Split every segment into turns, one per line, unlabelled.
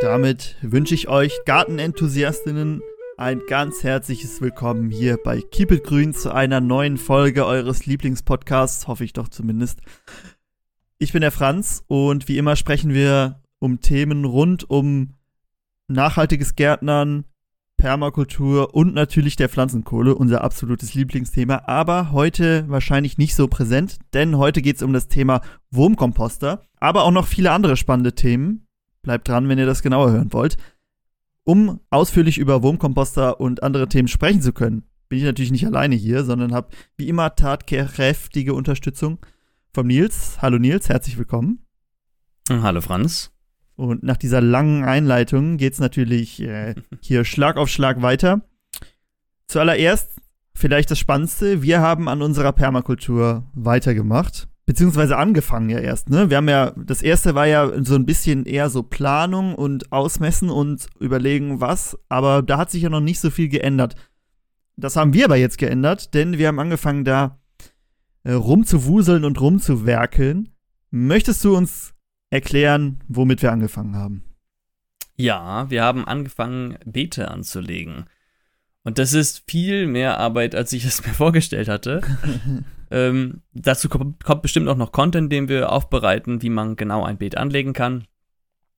damit wünsche ich euch Gartenenthusiastinnen ein ganz herzliches Willkommen hier bei Keep It Grün zu einer neuen Folge eures Lieblingspodcasts, hoffe ich doch zumindest. Ich bin der Franz und wie immer sprechen wir um Themen rund um nachhaltiges Gärtnern, Permakultur und natürlich der Pflanzenkohle, unser absolutes Lieblingsthema. Aber heute wahrscheinlich nicht so präsent, denn heute geht es um das Thema Wurmkomposter, aber auch noch viele andere spannende Themen. Bleibt dran, wenn ihr das genauer hören wollt. Um ausführlich über Wurmkomposter und andere Themen sprechen zu können, bin ich natürlich nicht alleine hier, sondern habe wie immer tatkräftige Unterstützung vom Nils. Hallo Nils, herzlich willkommen.
Hallo Franz.
Und nach dieser langen Einleitung geht es natürlich äh, hier Schlag auf Schlag weiter. Zuallererst vielleicht das Spannendste, wir haben an unserer Permakultur weitergemacht. Beziehungsweise angefangen ja erst, ne? Wir haben ja, das erste war ja so ein bisschen eher so Planung und Ausmessen und überlegen, was, aber da hat sich ja noch nicht so viel geändert. Das haben wir aber jetzt geändert, denn wir haben angefangen, da äh, rumzuwuseln und rumzuwerkeln. Möchtest du uns erklären, womit wir angefangen haben.
Ja, wir haben angefangen, Beete anzulegen. Und das ist viel mehr Arbeit, als ich es mir vorgestellt hatte. ähm, dazu kommt, bestimmt auch noch Content, den wir aufbereiten, wie man genau ein Beet anlegen kann.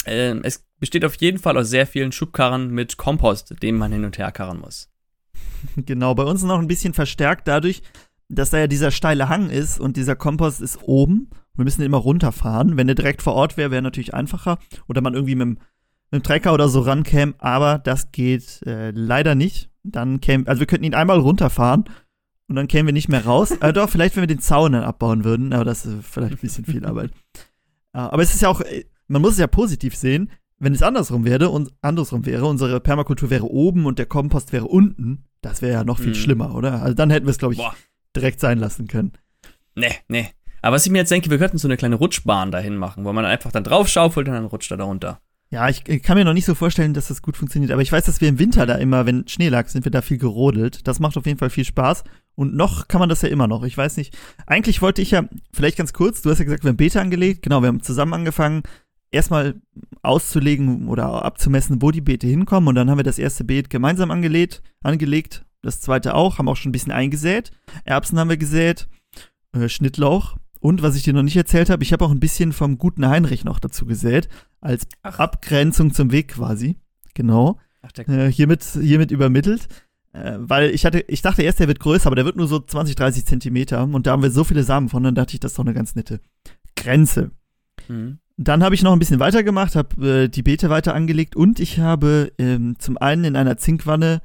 Ähm, es besteht auf jeden Fall aus sehr vielen Schubkarren mit Kompost, den man hin und her karren muss.
Genau, bei uns noch ein bisschen verstärkt dadurch, dass da ja dieser steile Hang ist und dieser Kompost ist oben wir müssen immer runterfahren. Wenn der direkt vor Ort wäre, wäre natürlich einfacher. Oder man irgendwie mit, mit dem Trecker oder so rankäme. Aber das geht äh, leider nicht. Dann käme, also wir könnten ihn einmal runterfahren und dann kämen wir nicht mehr raus. äh, doch, vielleicht, wenn wir den Zaun dann abbauen würden. Aber das ist vielleicht ein bisschen viel Arbeit. Äh, aber es ist ja auch, äh, man muss es ja positiv sehen. Wenn es andersrum wäre und andersrum wäre, unsere Permakultur wäre oben und der Kompost wäre unten, das wäre ja noch viel mm. schlimmer, oder? Also dann hätten wir es, glaube ich, Boah. direkt sein lassen können.
Nee, nee. Aber was ich mir jetzt denke, wir könnten so eine kleine Rutschbahn dahin machen, wo man einfach dann drauf schaufelt und dann rutscht er da runter.
Ja, ich, ich, kann mir noch nicht so vorstellen, dass das gut funktioniert. Aber ich weiß, dass wir im Winter da immer, wenn Schnee lag, sind wir da viel gerodelt. Das macht auf jeden Fall viel Spaß. Und noch kann man das ja immer noch. Ich weiß nicht. Eigentlich wollte ich ja, vielleicht ganz kurz, du hast ja gesagt, wir haben Beta angelegt. Genau, wir haben zusammen angefangen, erstmal auszulegen oder abzumessen, wo die Beete hinkommen. Und dann haben wir das erste Beet gemeinsam angelegt, angelegt. Das zweite auch, haben auch schon ein bisschen eingesät. Erbsen haben wir gesät, äh, Schnittlauch und was ich dir noch nicht erzählt habe, ich habe auch ein bisschen vom guten Heinrich noch dazu gesät, als Ach. Abgrenzung zum Weg quasi. Genau. Ach, äh, hiermit, hiermit übermittelt. Äh, weil ich hatte, ich dachte erst, der wird größer, aber der wird nur so 20, 30 Zentimeter. Und da haben wir so viele Samen von, dann dachte ich, das ist doch eine ganz nette Grenze. Mhm. Dann habe ich noch ein bisschen weitergemacht, habe äh, die Beete weiter angelegt und ich habe ähm, zum einen in einer Zinkwanne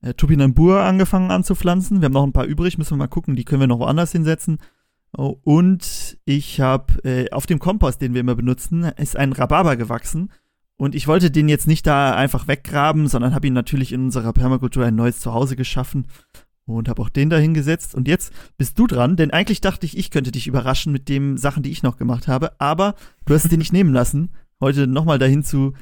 äh, Topinambur angefangen anzupflanzen. Wir haben noch ein paar übrig, müssen wir mal gucken, die können wir noch woanders hinsetzen. Oh, und ich habe äh, auf dem Kompost, den wir immer benutzen, ist ein Rhabarber gewachsen. Und ich wollte den jetzt nicht da einfach weggraben, sondern habe ihn natürlich in unserer Permakultur ein neues Zuhause geschaffen und habe auch den da hingesetzt. Und jetzt bist du dran, denn eigentlich dachte ich, ich könnte dich überraschen mit den Sachen, die ich noch gemacht habe. Aber du hast es dir nicht nehmen lassen, heute nochmal dahin zu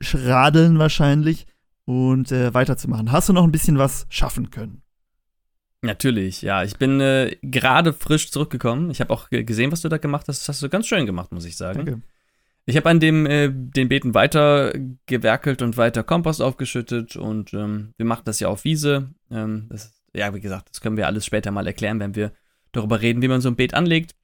schradeln wahrscheinlich und äh, weiterzumachen. Hast du noch ein bisschen was schaffen können?
Natürlich, ja. Ich bin äh, gerade frisch zurückgekommen. Ich habe auch gesehen, was du da gemacht hast. Das hast du ganz schön gemacht, muss ich sagen. Danke. Ich habe an dem äh, den Beeten weiter gewerkelt und weiter Kompost aufgeschüttet und ähm, wir machen das ja auf Wiese. Ähm, das, ja, wie gesagt, das können wir alles später mal erklären, wenn wir darüber reden, wie man so ein Beet anlegt.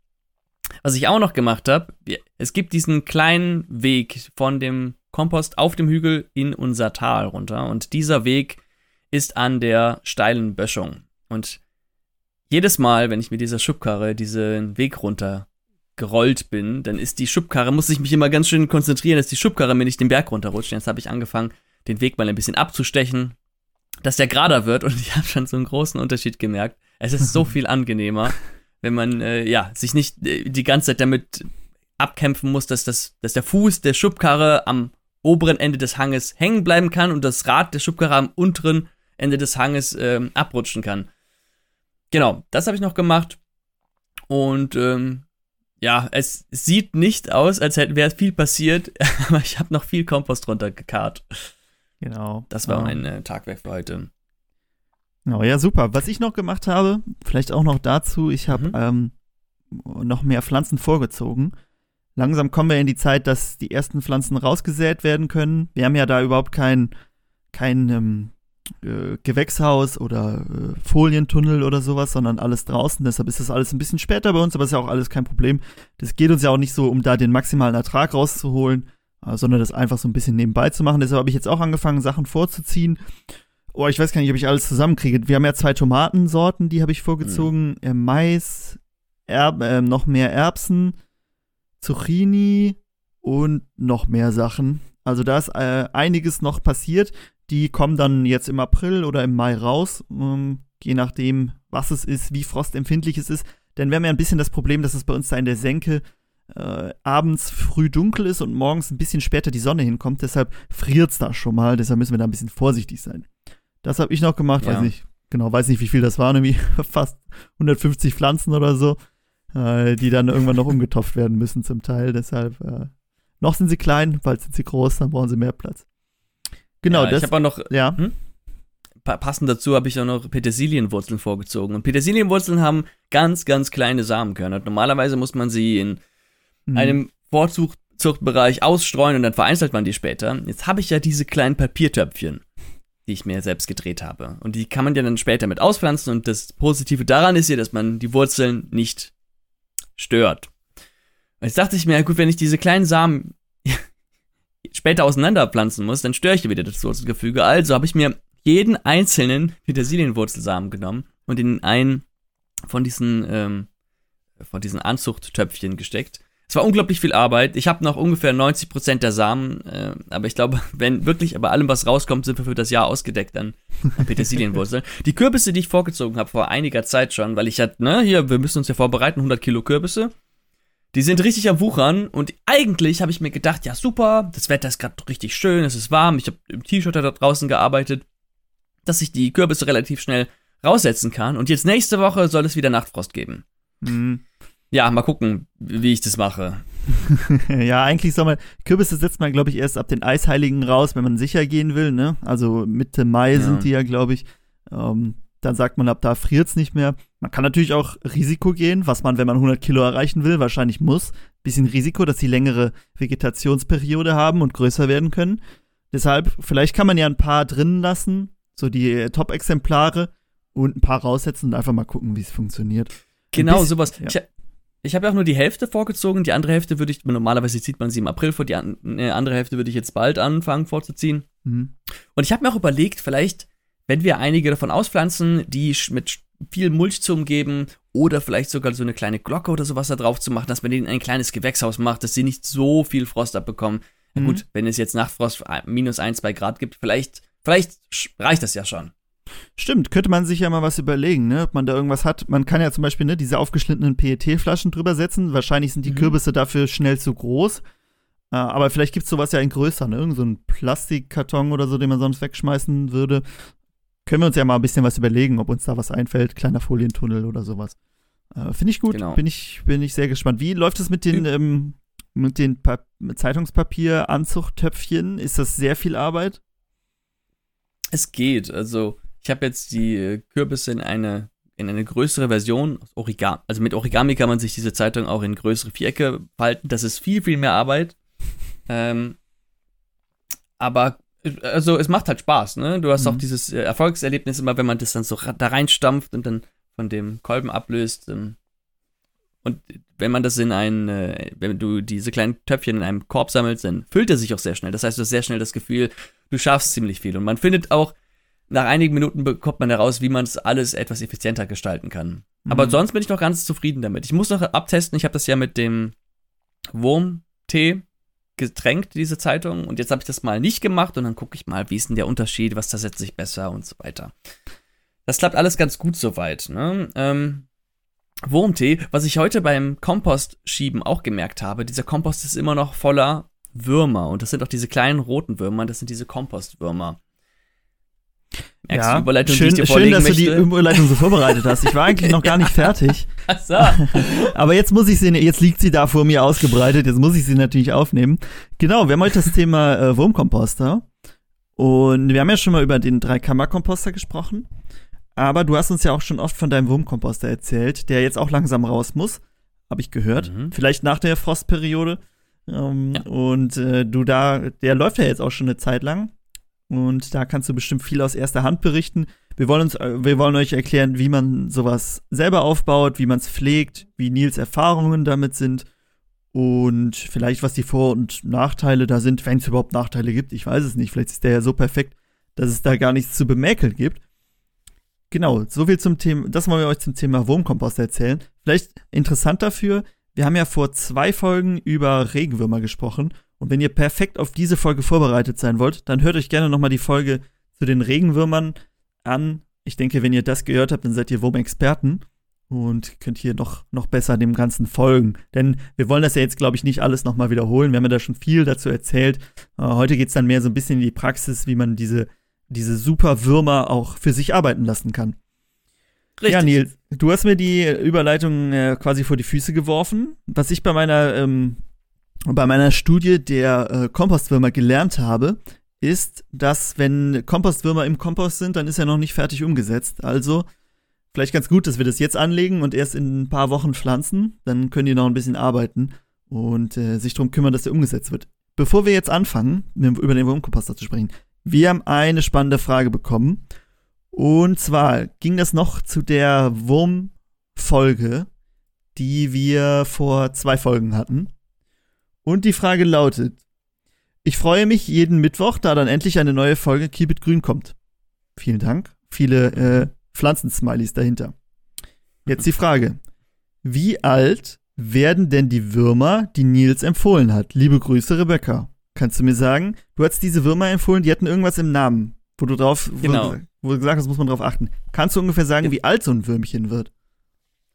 Was ich auch noch gemacht habe, es gibt diesen kleinen Weg von dem Kompost auf dem Hügel in unser Tal runter und dieser Weg ist an der steilen Böschung. Und jedes Mal, wenn ich mit dieser Schubkarre diesen Weg runter gerollt bin, dann ist die Schubkarre, muss ich mich immer ganz schön konzentrieren, dass die Schubkarre mir nicht den Berg runterrutscht. Jetzt habe ich angefangen, den Weg mal ein bisschen abzustechen, dass der gerader wird und ich habe schon so einen großen Unterschied gemerkt. Es ist so viel angenehmer, wenn man äh, ja sich nicht äh, die ganze Zeit damit abkämpfen muss, dass, das, dass der Fuß der Schubkarre am oberen Ende des Hanges hängen bleiben kann und das Rad der Schubkarre am unteren Ende des Hanges äh, abrutschen kann. Genau, das habe ich noch gemacht. Und ähm, ja, es sieht nicht aus, als hätte wäre viel passiert, aber ich habe noch viel Kompost runtergekarrt. Genau. Das war mein äh, Tagwerk für heute.
Genau, ja, super. Was ich noch gemacht habe, vielleicht auch noch dazu, ich habe mhm. ähm, noch mehr Pflanzen vorgezogen. langsam kommen wir in die Zeit, dass die ersten Pflanzen rausgesät werden können. Wir haben ja da überhaupt kein, kein ähm, äh, Gewächshaus oder äh, Folientunnel oder sowas, sondern alles draußen. Deshalb ist das alles ein bisschen später bei uns, aber ist ja auch alles kein Problem. Das geht uns ja auch nicht so, um da den maximalen Ertrag rauszuholen, äh, sondern das einfach so ein bisschen nebenbei zu machen. Deshalb habe ich jetzt auch angefangen, Sachen vorzuziehen. Oh, ich weiß gar nicht, ob ich alles zusammenkriege. Wir haben ja zwei Tomatensorten, die habe ich vorgezogen. Mhm. Mais, Erb, äh, noch mehr Erbsen, Zucchini und noch mehr Sachen. Also da ist äh, einiges noch passiert. Die kommen dann jetzt im April oder im Mai raus, ähm, je nachdem, was es ist, wie frostempfindlich es ist. Denn wir haben ja ein bisschen das Problem, dass es bei uns da in der Senke äh, abends früh dunkel ist und morgens ein bisschen später die Sonne hinkommt. Deshalb friert es da schon mal. Deshalb müssen wir da ein bisschen vorsichtig sein. Das habe ich noch gemacht, ja. weiß nicht, genau, weiß nicht, wie viel das waren, irgendwie fast 150 Pflanzen oder so, äh, die dann irgendwann noch umgetopft werden müssen zum Teil. Deshalb, äh, noch sind sie klein, bald sind sie groß, dann brauchen sie mehr Platz.
Genau, ja, das. Ich habe auch noch, ja. Hm? Passend dazu habe ich auch noch Petersilienwurzeln vorgezogen. Und Petersilienwurzeln haben ganz, ganz kleine Samenkörner. Normalerweise muss man sie in mhm. einem Vorzuchtbereich ausstreuen und dann vereinzelt man die später. Jetzt habe ich ja diese kleinen Papiertöpfchen die ich mir selbst gedreht habe. Und die kann man ja dann später mit auspflanzen und das Positive daran ist ja, dass man die Wurzeln nicht stört. Jetzt dachte ich mir, gut, wenn ich diese kleinen Samen später auseinanderpflanzen muss, dann störe ich wieder das Wurzelgefüge. Also habe ich mir jeden einzelnen Petersilienwurzelsamen genommen und in einen von diesen, ähm, von diesen Anzuchttöpfchen gesteckt es war unglaublich viel Arbeit. Ich habe noch ungefähr 90% der Samen, äh, aber ich glaube, wenn wirklich bei allem, was rauskommt, sind wir für das Jahr ausgedeckt an, an Petersilienwurzeln. die Kürbisse, die ich vorgezogen habe vor einiger Zeit schon, weil ich hatte, ne, hier, wir müssen uns ja vorbereiten, 100 Kilo Kürbisse. Die sind richtig am Wuchern und eigentlich habe ich mir gedacht, ja super, das Wetter ist gerade richtig schön, es ist warm, ich habe im T-Shirt da draußen gearbeitet, dass ich die Kürbisse relativ schnell raussetzen kann und jetzt nächste Woche soll es wieder Nachtfrost geben. Mhm. Ja, mal gucken, wie ich das mache.
ja, eigentlich soll man, Kürbisse setzt man, glaube ich, erst ab den Eisheiligen raus, wenn man sicher gehen will, ne? Also Mitte Mai ja. sind die ja, glaube ich. Ähm, dann sagt man, ab da friert es nicht mehr. Man kann natürlich auch Risiko gehen, was man, wenn man 100 Kilo erreichen will, wahrscheinlich muss. Bisschen Risiko, dass sie längere Vegetationsperiode haben und größer werden können. Deshalb, vielleicht kann man ja ein paar drinnen lassen, so die Top-Exemplare, und ein paar raussetzen und einfach mal gucken, wie es funktioniert.
Genau, bisschen, sowas. Ja. Ich, habe ja auch nur die Hälfte vorgezogen. Die andere Hälfte würde ich, normalerweise zieht man sie im April vor, die äh, andere Hälfte würde ich jetzt bald anfangen vorzuziehen. Mhm. Und ich habe mir auch überlegt, vielleicht, wenn wir einige davon auspflanzen, die mit viel Mulch zu umgeben oder vielleicht sogar so eine kleine Glocke oder sowas da drauf zu machen, dass man denen ein kleines Gewächshaus macht, dass sie nicht so viel Frost abbekommen. Mhm. gut, wenn es jetzt Nachtfrost äh, minus ein, zwei Grad gibt, vielleicht, vielleicht reicht das ja schon.
Stimmt, könnte man sich ja mal was überlegen, ne? Ob man da irgendwas hat. Man kann ja zum Beispiel ne, diese aufgeschnittenen PET-Flaschen drüber setzen. Wahrscheinlich sind die mhm. Kürbisse dafür schnell zu groß. Äh, aber vielleicht gibt es sowas ja in größer, ne? Irgend so Plastikkarton oder so, den man sonst wegschmeißen würde. Können wir uns ja mal ein bisschen was überlegen, ob uns da was einfällt. Kleiner Folientunnel oder sowas. Äh, Finde ich gut. Genau. Bin, ich, bin ich sehr gespannt. Wie läuft es mit den, ähm, mit den Zeitungspapier-Anzuchttöpfchen? Ist das sehr viel Arbeit?
Es geht. Also, ich habe jetzt die äh, Kürbisse in eine, in eine größere Version, Origami. Also mit Origami kann man sich diese Zeitung auch in größere Vierecke falten. Das ist viel, viel mehr Arbeit. Ähm, aber also es macht halt Spaß, ne? Du hast mhm. auch dieses äh, Erfolgserlebnis immer, wenn man das dann so da reinstampft und dann von dem Kolben ablöst. Ähm, und wenn man das in ein, äh, wenn du diese kleinen Töpfchen in einem Korb sammelst, dann füllt er sich auch sehr schnell. Das heißt, du hast sehr schnell das Gefühl, du schaffst ziemlich viel. Und man findet auch, nach einigen Minuten bekommt man heraus, wie man es alles etwas effizienter gestalten kann. Mhm. Aber sonst bin ich noch ganz zufrieden damit. Ich muss noch abtesten, ich habe das ja mit dem Wurmtee getränkt, diese Zeitung. Und jetzt habe ich das mal nicht gemacht und dann gucke ich mal, wie ist denn der Unterschied, was da setzt sich besser und so weiter. Das klappt alles ganz gut soweit. Ne? Ähm, Wurmtee, was ich heute beim Kompostschieben auch gemerkt habe, dieser Kompost ist immer noch voller Würmer. Und das sind auch diese kleinen roten Würmer, das sind diese Kompostwürmer.
Merkst ja, Überleitung, schön, die schön dass möchte? du die Überleitung so vorbereitet hast. Ich war eigentlich noch gar nicht fertig. Ach so. Aber jetzt muss ich sie, jetzt liegt sie da vor mir ausgebreitet, jetzt muss ich sie natürlich aufnehmen. Genau, wir haben heute das Thema äh, Wurmkomposter. Und wir haben ja schon mal über den Dreikammerkomposter gesprochen. Aber du hast uns ja auch schon oft von deinem Wurmkomposter erzählt, der jetzt auch langsam raus muss. habe ich gehört. Mhm. Vielleicht nach der Frostperiode. Ähm, ja. Und äh, du da, der läuft ja jetzt auch schon eine Zeit lang. Und da kannst du bestimmt viel aus erster Hand berichten. Wir wollen uns, äh, wir wollen euch erklären, wie man sowas selber aufbaut, wie man es pflegt, wie Nils Erfahrungen damit sind und vielleicht was die Vor- und Nachteile da sind, wenn es überhaupt Nachteile gibt. Ich weiß es nicht. Vielleicht ist der ja so perfekt, dass es da gar nichts zu bemäkeln gibt. Genau, so viel zum Thema, das wollen wir euch zum Thema Wurmkompost erzählen. Vielleicht interessant dafür, wir haben ja vor zwei Folgen über Regenwürmer gesprochen. Und wenn ihr perfekt auf diese Folge vorbereitet sein wollt, dann hört euch gerne nochmal die Folge zu den Regenwürmern an. Ich denke, wenn ihr das gehört habt, dann seid ihr Wurmexperten und könnt hier noch, noch besser dem Ganzen folgen. Denn wir wollen das ja jetzt, glaube ich, nicht alles nochmal wiederholen. Wir haben ja da schon viel dazu erzählt. Äh, heute geht es dann mehr so ein bisschen in die Praxis, wie man diese, diese super Würmer auch für sich arbeiten lassen kann. Richtig. Ja, Nils, du hast mir die Überleitung äh, quasi vor die Füße geworfen. Was ich bei meiner, ähm, bei meiner Studie der äh, Kompostwürmer gelernt habe, ist, dass wenn Kompostwürmer im Kompost sind, dann ist er noch nicht fertig umgesetzt. Also vielleicht ganz gut, dass wir das jetzt anlegen und erst in ein paar Wochen pflanzen. Dann können die noch ein bisschen arbeiten und äh, sich darum kümmern, dass er umgesetzt wird. Bevor wir jetzt anfangen, über den Wurmkomposter zu sprechen, wir haben eine spannende Frage bekommen. Und zwar ging das noch zu der Wurmfolge, die wir vor zwei Folgen hatten. Und die Frage lautet: Ich freue mich jeden Mittwoch, da dann endlich eine neue Folge Keep It Grün kommt. Vielen Dank. Viele äh, Pflanzensmileys dahinter. Jetzt die Frage: Wie alt werden denn die Würmer, die Nils empfohlen hat? Liebe Grüße, Rebecca. Kannst du mir sagen, du hast diese Würmer empfohlen, die hatten irgendwas im Namen, wo du drauf,
genau.
wo, wo du gesagt hast, muss man drauf achten. Kannst du ungefähr sagen, wie alt so ein Würmchen wird?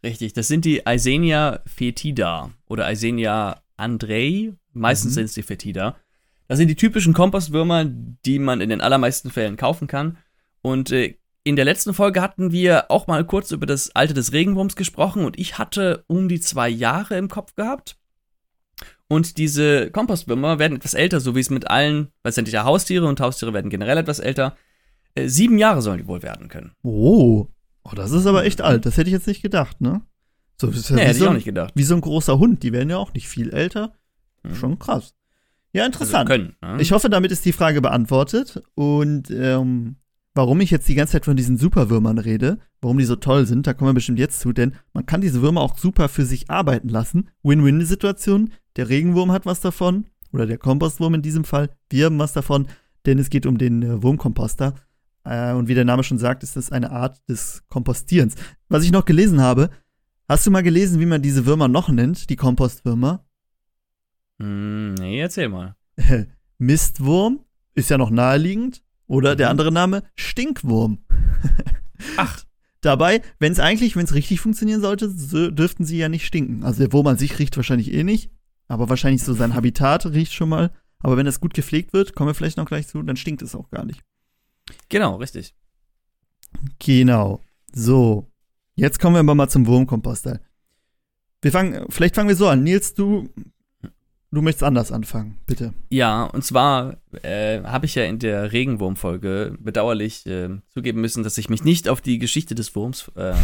Richtig, das sind die Eisenia fetida oder Eisenia andrei. Meistens mhm. sind es die fetida. Das sind die typischen Kompostwürmer, die man in den allermeisten Fällen kaufen kann. Und äh, in der letzten Folge hatten wir auch mal kurz über das Alter des Regenwurms gesprochen und ich hatte um die zwei Jahre im Kopf gehabt. Und diese Kompostwürmer werden etwas älter, so wie es mit allen, weil es sind ja Haustiere und Haustiere werden generell etwas älter. Äh, sieben Jahre sollen die wohl werden können.
Oh. oh, das ist aber echt alt. Das hätte ich jetzt nicht gedacht, ne?
So, das ist ja nee, hätte so ich auch nicht gedacht.
Wie so ein großer Hund. Die werden ja auch nicht viel älter. Mhm. Schon krass. Ja, interessant. Also können, ne? Ich hoffe, damit ist die Frage beantwortet. Und ähm, warum ich jetzt die ganze Zeit von diesen Superwürmern rede, warum die so toll sind, da kommen wir bestimmt jetzt zu, denn man kann diese Würmer auch super für sich arbeiten lassen. Win-Win-Situation. Der Regenwurm hat was davon, oder der Kompostwurm in diesem Fall. Wir haben was davon, denn es geht um den äh, Wurmkomposter. Äh, und wie der Name schon sagt, ist das eine Art des Kompostierens. Was ich noch gelesen habe, hast du mal gelesen, wie man diese Würmer noch nennt, die Kompostwürmer?
Mm, nee, erzähl mal.
Mistwurm ist ja noch naheliegend. Oder der mhm. andere Name, Stinkwurm.
Ach.
Dabei, wenn es eigentlich, wenn es richtig funktionieren sollte, so dürften sie ja nicht stinken. Also der Wurm an sich riecht wahrscheinlich eh nicht, aber wahrscheinlich so sein Habitat riecht schon mal. Aber wenn es gut gepflegt wird, kommen wir vielleicht noch gleich zu, dann stinkt es auch gar nicht.
Genau, richtig.
Genau. So. Jetzt kommen wir aber mal zum Wurmkomposter. Wir fangen, vielleicht fangen wir so an. Nils, du Du möchtest anders anfangen, bitte.
Ja, und zwar äh, habe ich ja in der Regenwurmfolge bedauerlich äh, zugeben müssen, dass ich mich nicht auf die Geschichte des Wurms äh,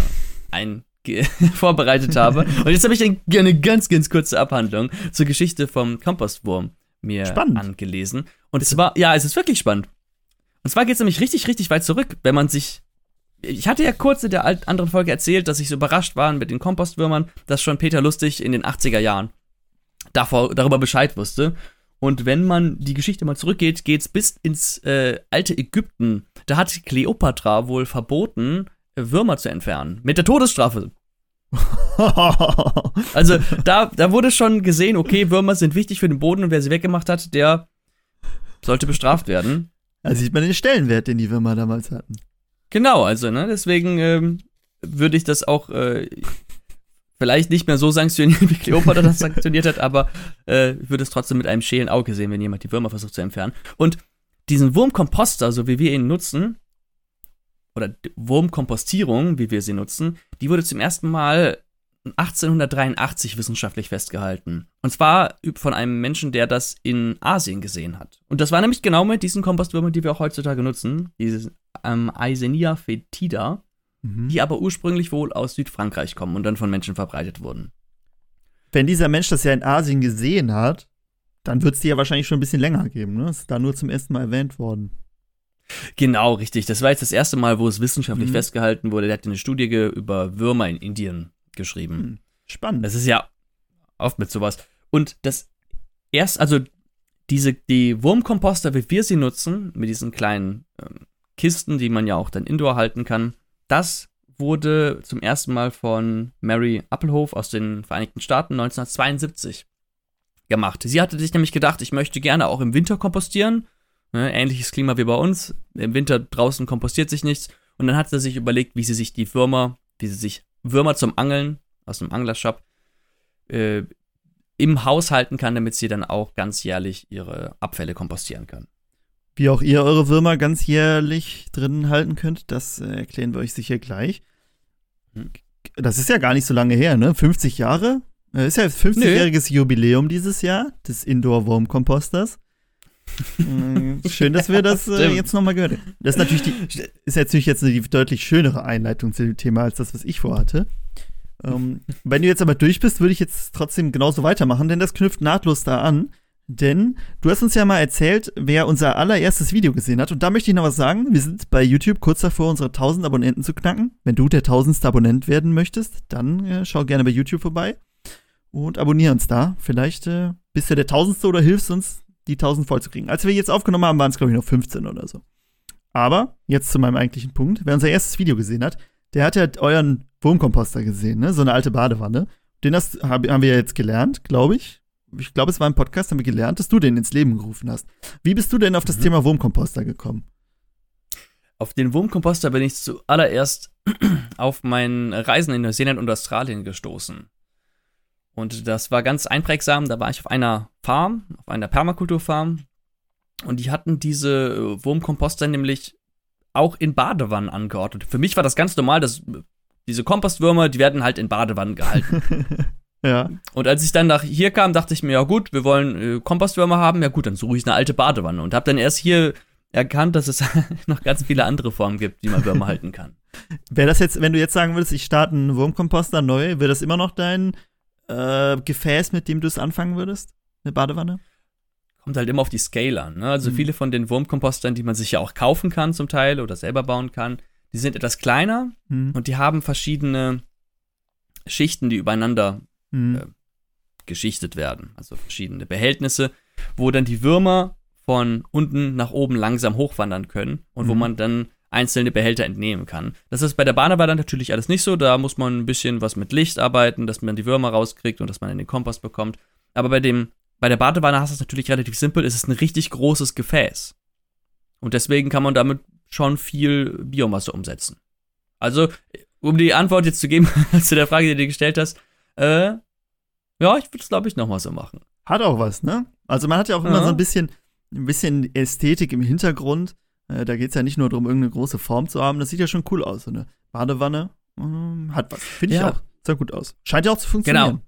ein vorbereitet habe. Und jetzt habe ich eine ganz, ganz kurze Abhandlung zur Geschichte vom Kompostwurm mir spannend. angelesen. Und es war, ja, es ist wirklich spannend. Und zwar geht es nämlich richtig, richtig weit zurück, wenn man sich. Ich hatte ja kurz in der anderen Folge erzählt, dass ich so überrascht war mit den Kompostwürmern, dass schon Peter Lustig in den 80er Jahren davor, darüber Bescheid wusste. Und wenn man die Geschichte mal zurückgeht, geht's bis ins äh, alte Ägypten. Da hat Kleopatra wohl verboten, Würmer zu entfernen. Mit der Todesstrafe. also da, da wurde schon gesehen, okay, Würmer sind wichtig für den Boden und wer sie weggemacht hat, der sollte bestraft werden.
Da sieht man den Stellenwert, den die Würmer damals hatten.
Genau, also, ne, deswegen ähm, würde ich das auch äh, vielleicht nicht mehr so sanktionieren, wie Cleopatra das sanktioniert hat, aber äh, würde es trotzdem mit einem schälen Auge sehen, wenn jemand die Würmer versucht zu entfernen. Und diesen Wurmkomposter, so wie wir ihn nutzen, oder Wurmkompostierung, wie wir sie nutzen, die wurde zum ersten Mal 1883 wissenschaftlich festgehalten. Und zwar von einem Menschen, der das in Asien gesehen hat. Und das war nämlich genau mit diesen Kompostwürmern, die wir auch heutzutage nutzen, dieses ähm, Eisenia fetida mhm. die aber ursprünglich wohl aus Südfrankreich kommen und dann von Menschen verbreitet wurden.
wenn dieser Mensch das ja in Asien gesehen hat, dann wird es die ja wahrscheinlich schon ein bisschen länger geben. Ne? Ist da nur zum ersten Mal erwähnt worden.
Genau, richtig. Das war jetzt das erste Mal, wo es wissenschaftlich mhm. festgehalten wurde. Der hat eine Studie über Würmer in Indien geschrieben. Hm,
spannend.
Das ist ja oft mit sowas. Und das erst, also diese, die Wurmkomposter, wie wir sie nutzen, mit diesen kleinen ähm, Kisten, die man ja auch dann indoor halten kann, das wurde zum ersten Mal von Mary Appelhof aus den Vereinigten Staaten 1972 gemacht. Sie hatte sich nämlich gedacht, ich möchte gerne auch im Winter kompostieren. Ne, ähnliches Klima wie bei uns. Im Winter draußen kompostiert sich nichts. Und dann hat sie sich überlegt, wie sie sich die Würmer, wie sie sich Würmer zum Angeln aus dem Anglershop äh, im Haus halten kann, damit sie dann auch ganz jährlich ihre Abfälle kompostieren kann.
Wie auch ihr eure Würmer ganz jährlich drin halten könnt, das äh, erklären wir euch sicher gleich. Hm. Das ist ja gar nicht so lange her, ne? 50 Jahre? Äh, ist ja 50-jähriges Jubiläum dieses Jahr des Indoor-Wurmkomposters. Hm, schön, dass wir das äh, jetzt nochmal gehört haben. Das ist natürlich, die, ist natürlich jetzt eine deutlich schönere Einleitung zu dem Thema als das, was ich vorhatte. Ähm, wenn du jetzt aber durch bist, würde ich jetzt trotzdem genauso weitermachen, denn das knüpft nahtlos da an. Denn du hast uns ja mal erzählt, wer unser allererstes Video gesehen hat. Und da möchte ich noch was sagen. Wir sind bei YouTube kurz davor, unsere 1000 Abonnenten zu knacken. Wenn du der 1000. Abonnent werden möchtest, dann äh, schau gerne bei YouTube vorbei und abonniere uns da. Vielleicht äh, bist du der 1000. oder hilfst uns, die 1000 voll zu kriegen. Als wir jetzt aufgenommen haben, waren es, glaube ich, noch 15 oder so. Aber jetzt zu meinem eigentlichen Punkt. Wer unser erstes Video gesehen hat, der hat ja euren Wurmkomposter gesehen, ne? So eine alte Badewanne. Den hast, hab, haben wir ja jetzt gelernt, glaube ich. Ich glaube, es war ein Podcast, haben wir gelernt, dass du den ins Leben gerufen hast. Wie bist du denn auf das mhm. Thema Wurmkomposter gekommen?
Auf den Wurmkomposter bin ich zuallererst auf meinen Reisen in Neuseeland und Australien gestoßen. Und das war ganz einprägsam. Da war ich auf einer Farm, auf einer Permakulturfarm. Und die hatten diese äh, Wurmkomposter nämlich auch in Badewannen angeordnet. Für mich war das ganz normal, dass diese Kompostwürmer, die werden halt in Badewannen gehalten.
ja.
Und als ich dann nach hier kam, dachte ich mir, ja gut, wir wollen äh, Kompostwürmer haben, ja gut, dann suche ich eine alte Badewanne und habe dann erst hier erkannt, dass es noch ganz viele andere Formen gibt, wie man Würmer halten kann.
Wäre das jetzt, wenn du jetzt sagen würdest, ich starte einen Wurmkomposter neu, wäre das immer noch dein äh, Gefäß, mit dem du es anfangen würdest? Eine Badewanne?
kommt halt immer auf die Scale an. Ne? Also mhm. viele von den Wurmkompostern, die man sich ja auch kaufen kann zum Teil oder selber bauen kann, die sind etwas kleiner mhm. und die haben verschiedene Schichten, die übereinander mhm. äh, geschichtet werden. Also verschiedene Behältnisse, wo dann die Würmer von unten nach oben langsam hochwandern können und wo mhm. man dann einzelne Behälter entnehmen kann. Das ist bei der Badewanne natürlich alles nicht so. Da muss man ein bisschen was mit Licht arbeiten, dass man die Würmer rauskriegt und dass man in den Kompost bekommt. Aber bei dem bei der Badewanne hast du es natürlich relativ simpel. Es ist ein richtig großes Gefäß. Und deswegen kann man damit schon viel Biomasse umsetzen. Also, um die Antwort jetzt zu geben zu der Frage, die du dir gestellt hast, äh, ja, ich würde es, glaube ich, nochmal so machen.
Hat auch was, ne? Also man hat ja auch immer ja. so ein bisschen, ein bisschen Ästhetik im Hintergrund. Äh, da geht es ja nicht nur darum, irgendeine große Form zu haben. Das sieht ja schon cool aus. So eine Badewanne äh, hat was. Finde ich ja. auch. Sah gut aus. Scheint ja auch zu funktionieren. Genau.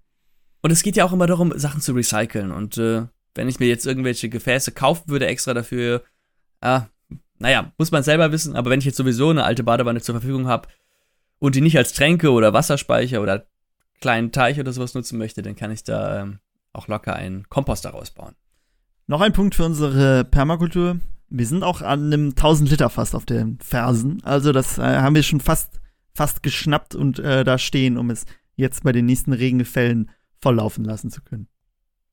Und es geht ja auch immer darum, Sachen zu recyceln. Und äh, wenn ich mir jetzt irgendwelche Gefäße kaufen würde extra dafür, äh, naja, muss man selber wissen, aber wenn ich jetzt sowieso eine alte Badewanne zur Verfügung habe und die nicht als Tränke oder Wasserspeicher oder kleinen Teich oder sowas nutzen möchte, dann kann ich da ähm, auch locker einen Kompost daraus bauen.
Noch ein Punkt für unsere Permakultur. Wir sind auch an einem 1000 Liter Fass auf den Fersen. Also das äh, haben wir schon fast, fast geschnappt und äh, da stehen, um es jetzt bei den nächsten Regenfällen volllaufen lassen zu können.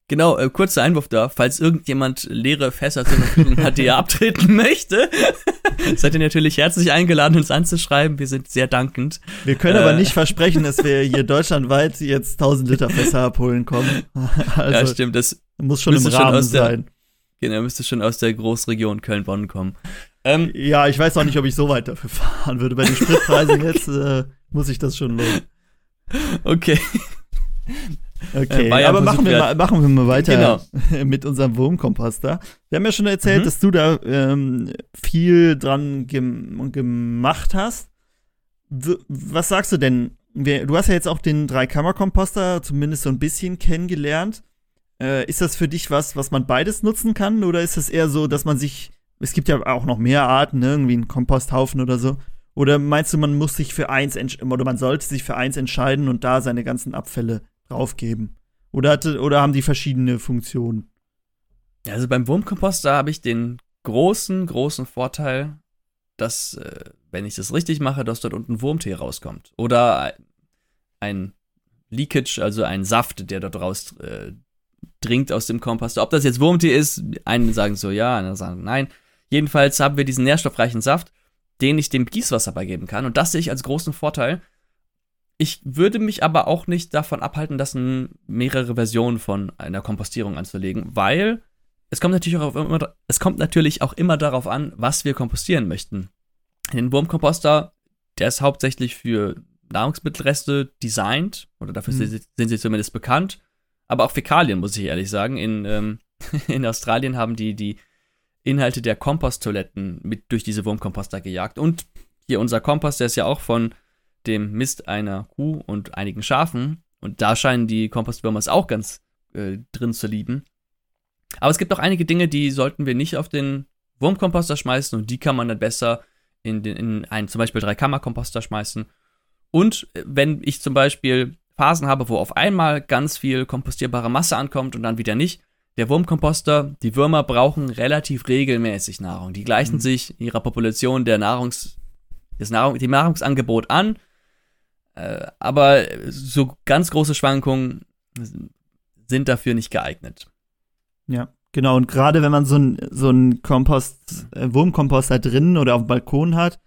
Genau, äh, kurzer Einwurf da, falls irgendjemand leere Fässer zur Verfügung hat, die er abtreten möchte, seid ihr natürlich herzlich eingeladen, uns anzuschreiben. Wir sind sehr dankend.
Wir können äh, aber nicht versprechen, dass wir hier deutschlandweit jetzt 1000 Liter Fässer abholen kommen.
Also, ja, stimmt. Das
muss schon im Rahmen
schon
sein.
Genau, müsste schon aus der Großregion Köln-Bonn kommen.
Ähm, ja, ich weiß auch nicht, ob ich so weit dafür fahren würde. Bei den Spritpreisen jetzt äh, muss ich das schon lohnen.
Okay.
Okay, äh, aber machen wir, mal, machen wir mal weiter genau. mit unserem Wurmkomposter. Wir haben ja schon erzählt, mhm. dass du da ähm, viel dran gem gemacht hast. Was sagst du denn? Du hast ja jetzt auch den Dreikammer-Komposter zumindest so ein bisschen kennengelernt. Äh, ist das für dich was, was man beides nutzen kann? Oder ist es eher so, dass man sich, es gibt ja auch noch mehr Arten, ne? irgendwie einen Komposthaufen oder so. Oder meinst du, man muss sich für eins oder man sollte sich für eins entscheiden und da seine ganzen Abfälle draufgeben. Oder, hatte, oder haben die verschiedene Funktionen?
Also beim Wurmkomposter habe ich den großen, großen Vorteil, dass, äh, wenn ich das richtig mache, dass dort unten Wurmtee rauskommt. Oder ein Leakage, also ein Saft, der dort raus äh, dringt aus dem Komposter. Ob das jetzt Wurmtee ist, einen sagen so ja, andere sagen nein. Jedenfalls haben wir diesen nährstoffreichen Saft, den ich dem Gießwasser beigeben kann. Und das sehe ich als großen Vorteil. Ich würde mich aber auch nicht davon abhalten lassen, mehrere Versionen von einer Kompostierung anzulegen, weil es kommt natürlich auch immer, es kommt natürlich auch immer darauf an, was wir kompostieren möchten. Den Wurmkomposter, der ist hauptsächlich für Nahrungsmittelreste designt, oder dafür sind, sind sie zumindest bekannt, aber auch Fäkalien, muss ich ehrlich sagen. In, ähm, in Australien haben die die Inhalte der Komposttoiletten mit durch diese Wurmkomposter gejagt. Und hier unser Kompost, der ist ja auch von dem Mist einer Kuh und einigen Schafen. Und da scheinen die Kompostwürmer es auch ganz äh, drin zu lieben. Aber es gibt auch einige Dinge, die sollten wir nicht auf den Wurmkomposter schmeißen und die kann man dann besser in, den, in einen zum Beispiel Dreikammer-Komposter schmeißen. Und äh, wenn ich zum Beispiel Phasen habe, wo auf einmal ganz viel kompostierbare Masse ankommt und dann wieder nicht, der Wurmkomposter, die Würmer brauchen relativ regelmäßig Nahrung. Die gleichen mhm. sich in ihrer Population der Nahrungs, das Nahrung, dem Nahrungsangebot an, äh, aber so ganz große Schwankungen sind dafür nicht geeignet.
Ja, genau. Und gerade wenn man so einen so Kompost, äh, Wurmkompost da drin oder auf dem Balkon hat,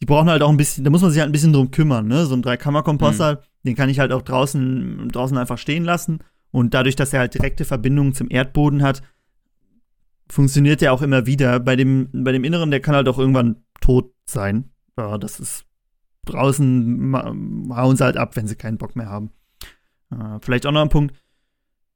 die brauchen halt auch ein bisschen, da muss man sich halt ein bisschen drum kümmern, ne? So ein Dreikammerkomposter, mhm. Den kann ich halt auch draußen, draußen einfach stehen lassen. Und dadurch, dass er halt direkte Verbindungen zum Erdboden hat, funktioniert der auch immer wieder. Bei dem, bei dem Inneren, der kann halt auch irgendwann tot sein. Ja, das ist draußen hauen sie halt ab, wenn sie keinen Bock mehr haben. Äh, vielleicht auch noch ein Punkt.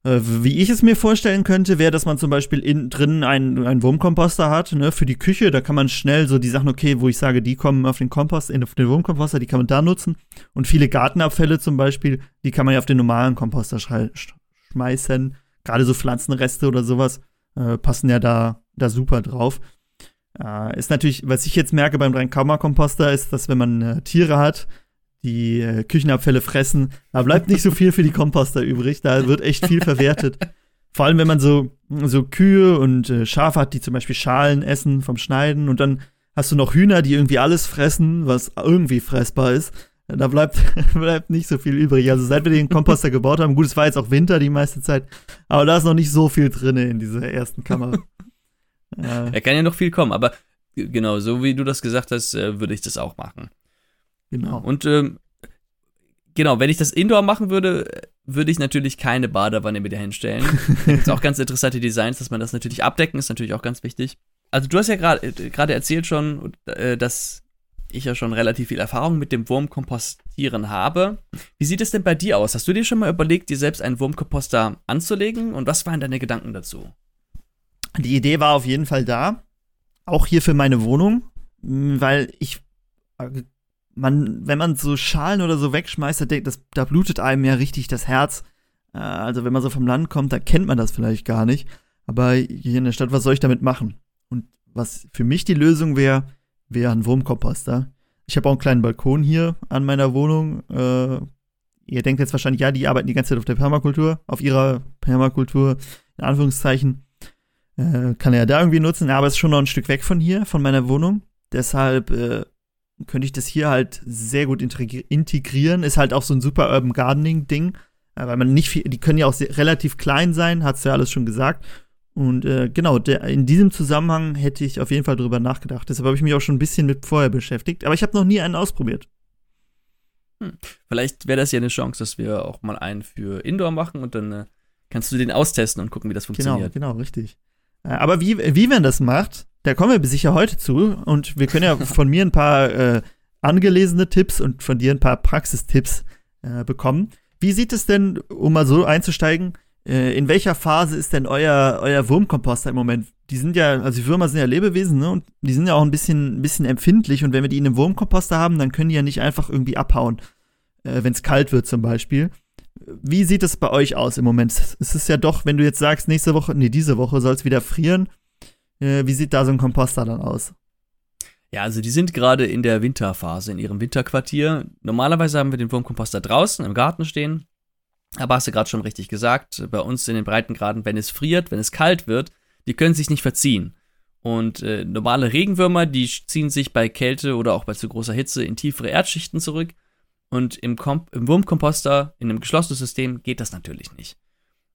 Äh, wie ich es mir vorstellen könnte, wäre, dass man zum Beispiel innen drin einen, einen Wurmkomposter hat, ne, für die Küche. Da kann man schnell so die Sachen, okay, wo ich sage, die kommen auf den Kompost, auf den Wurmkomposter, die kann man da nutzen. Und viele Gartenabfälle zum Beispiel, die kann man ja auf den normalen Komposter schmeißen. Gerade so Pflanzenreste oder sowas äh, passen ja da, da super drauf. Äh, ist natürlich, was ich jetzt merke beim Reinkammerkomposter, ist, dass wenn man äh, Tiere hat, die äh, Küchenabfälle fressen. Da bleibt nicht so viel für die Komposter übrig. Da wird echt viel verwertet. Vor allem, wenn man so, so Kühe und äh, Schafe hat, die zum Beispiel Schalen essen vom Schneiden und dann hast du noch Hühner, die irgendwie alles fressen, was irgendwie fressbar ist. Da bleibt, bleibt nicht so viel übrig. Also seit wir den Komposter gebaut haben, gut, es war jetzt auch Winter die meiste Zeit, aber da ist noch nicht so viel drin in dieser ersten Kammer.
äh. Er kann ja noch viel kommen, aber genau, so wie du das gesagt hast, äh, würde ich das auch machen. Genau. Und ähm, genau, wenn ich das Indoor machen würde, würde ich natürlich keine Badewanne wieder hinstellen. ist auch ganz interessante Designs, dass man das natürlich abdecken, ist natürlich auch ganz wichtig. Also du hast ja gerade äh, erzählt schon, äh, dass ich ja schon relativ viel Erfahrung mit dem Wurmkompostieren habe. Wie sieht es denn bei dir aus? Hast du dir schon mal überlegt, dir selbst einen Wurmkomposter anzulegen? Und was waren deine Gedanken dazu?
Die Idee war auf jeden Fall da. Auch hier für meine Wohnung, weil ich äh, man, wenn man so Schalen oder so wegschmeißt, da, das, da blutet einem ja richtig das Herz. Äh, also wenn man so vom Land kommt, da kennt man das vielleicht gar nicht. Aber hier in der Stadt, was soll ich damit machen? Und was für mich die Lösung wäre, wäre ein Wurmkomposter. Ich habe auch einen kleinen Balkon hier an meiner Wohnung. Äh, ihr denkt jetzt wahrscheinlich, ja, die arbeiten die ganze Zeit auf der Permakultur, auf ihrer Permakultur, in Anführungszeichen. Äh, kann er ja da irgendwie nutzen, aber es ist schon noch ein Stück weg von hier, von meiner Wohnung. Deshalb äh, könnte ich das hier halt sehr gut integrieren. Ist halt auch so ein super Urban Gardening-Ding, äh, weil man nicht viel, die können ja auch sehr, relativ klein sein, hat's ja alles schon gesagt. Und äh, genau, der, in diesem Zusammenhang hätte ich auf jeden Fall drüber nachgedacht. Deshalb habe ich mich auch schon ein bisschen mit vorher beschäftigt. Aber ich habe noch nie einen ausprobiert.
Hm. Vielleicht wäre das ja eine Chance, dass wir auch mal einen für Indoor machen und dann äh, kannst du den austesten und gucken, wie das genau, funktioniert.
Genau, genau, richtig. Äh, aber wie, wie man das macht, da kommen wir sicher heute zu. Und wir können ja von mir ein paar äh, angelesene Tipps und von dir ein paar Praxistipps äh, bekommen. Wie sieht es denn, um mal so einzusteigen, äh, in welcher Phase ist denn euer, euer Wurmkomposter im Moment? Die sind ja, also die Würmer sind ja Lebewesen, ne? Und die sind ja auch ein bisschen, ein bisschen empfindlich. Und wenn wir die in einem Wurmkomposter haben, dann können die ja nicht einfach irgendwie abhauen, äh, wenn es kalt wird zum Beispiel. Wie sieht es bei euch aus im Moment? Es ist ja doch, wenn du jetzt sagst, nächste Woche, nee, diese Woche soll es wieder frieren, äh, wie sieht da so ein Komposter dann aus?
Ja, also die sind gerade in der Winterphase, in ihrem Winterquartier. Normalerweise haben wir den Wurmkomposter draußen im Garten stehen. Aber hast du gerade schon richtig gesagt, bei uns in den Breitengraden, wenn es friert, wenn es kalt wird, die können sich nicht verziehen. Und äh, normale Regenwürmer, die ziehen sich bei Kälte oder auch bei zu großer Hitze in tiefere Erdschichten zurück. Und im, Kom im Wurmkomposter, in einem geschlossenen System, geht das natürlich nicht.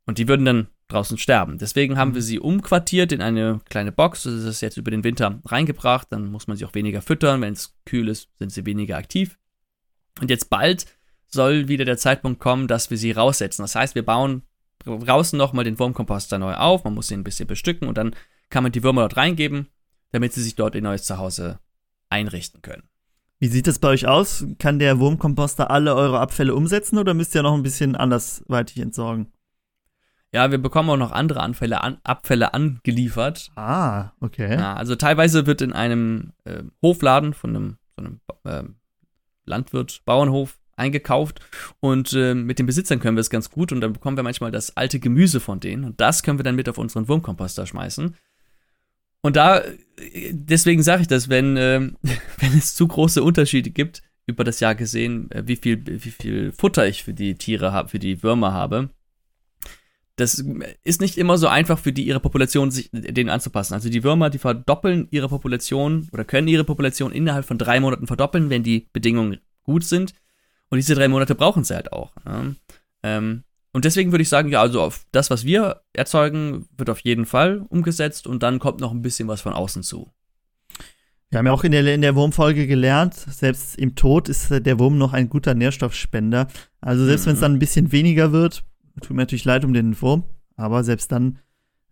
Und die würden dann draußen sterben. Deswegen haben wir mhm. sie umquartiert in eine kleine Box. Das ist jetzt über den Winter reingebracht. Dann muss man sie auch weniger füttern. Wenn es kühl ist, sind sie weniger aktiv. Und jetzt bald soll wieder der Zeitpunkt kommen, dass wir sie raussetzen. Das heißt, wir bauen draußen nochmal den Wurmkomposter neu auf. Man muss ihn ein bisschen bestücken und dann kann man die Würmer dort reingeben, damit sie sich dort ihr neues Zuhause einrichten können.
Wie sieht das bei euch aus? Kann der Wurmkomposter alle eure Abfälle umsetzen oder müsst ihr noch ein bisschen andersweitig entsorgen?
Ja, wir bekommen auch noch andere Anfälle, an, Abfälle angeliefert.
Ah, okay.
Ja, also teilweise wird in einem äh, Hofladen von einem, von einem äh, Landwirt, Bauernhof eingekauft und äh, mit den Besitzern können wir es ganz gut und dann bekommen wir manchmal das alte Gemüse von denen und das können wir dann mit auf unseren Wurmkomposter schmeißen. Und da, deswegen sage ich das, wenn, äh, wenn es zu große Unterschiede gibt, über das Jahr gesehen, äh, wie, viel, wie viel Futter ich für die Tiere habe, für die Würmer habe, das ist nicht immer so einfach für die ihre Population sich denen anzupassen. Also die Würmer, die verdoppeln ihre Population oder können ihre Population innerhalb von drei Monaten verdoppeln, wenn die Bedingungen gut sind. Und diese drei Monate brauchen sie halt auch. Ne? Ähm, und deswegen würde ich sagen, ja, also auf das, was wir erzeugen, wird auf jeden Fall umgesetzt und dann kommt noch ein bisschen was von außen zu.
Wir haben ja auch in der, in der Wurmfolge gelernt, selbst im Tod ist der Wurm noch ein guter Nährstoffspender. Also selbst mhm. wenn es dann ein bisschen weniger wird, Tut mir natürlich leid um den Wurm, aber selbst dann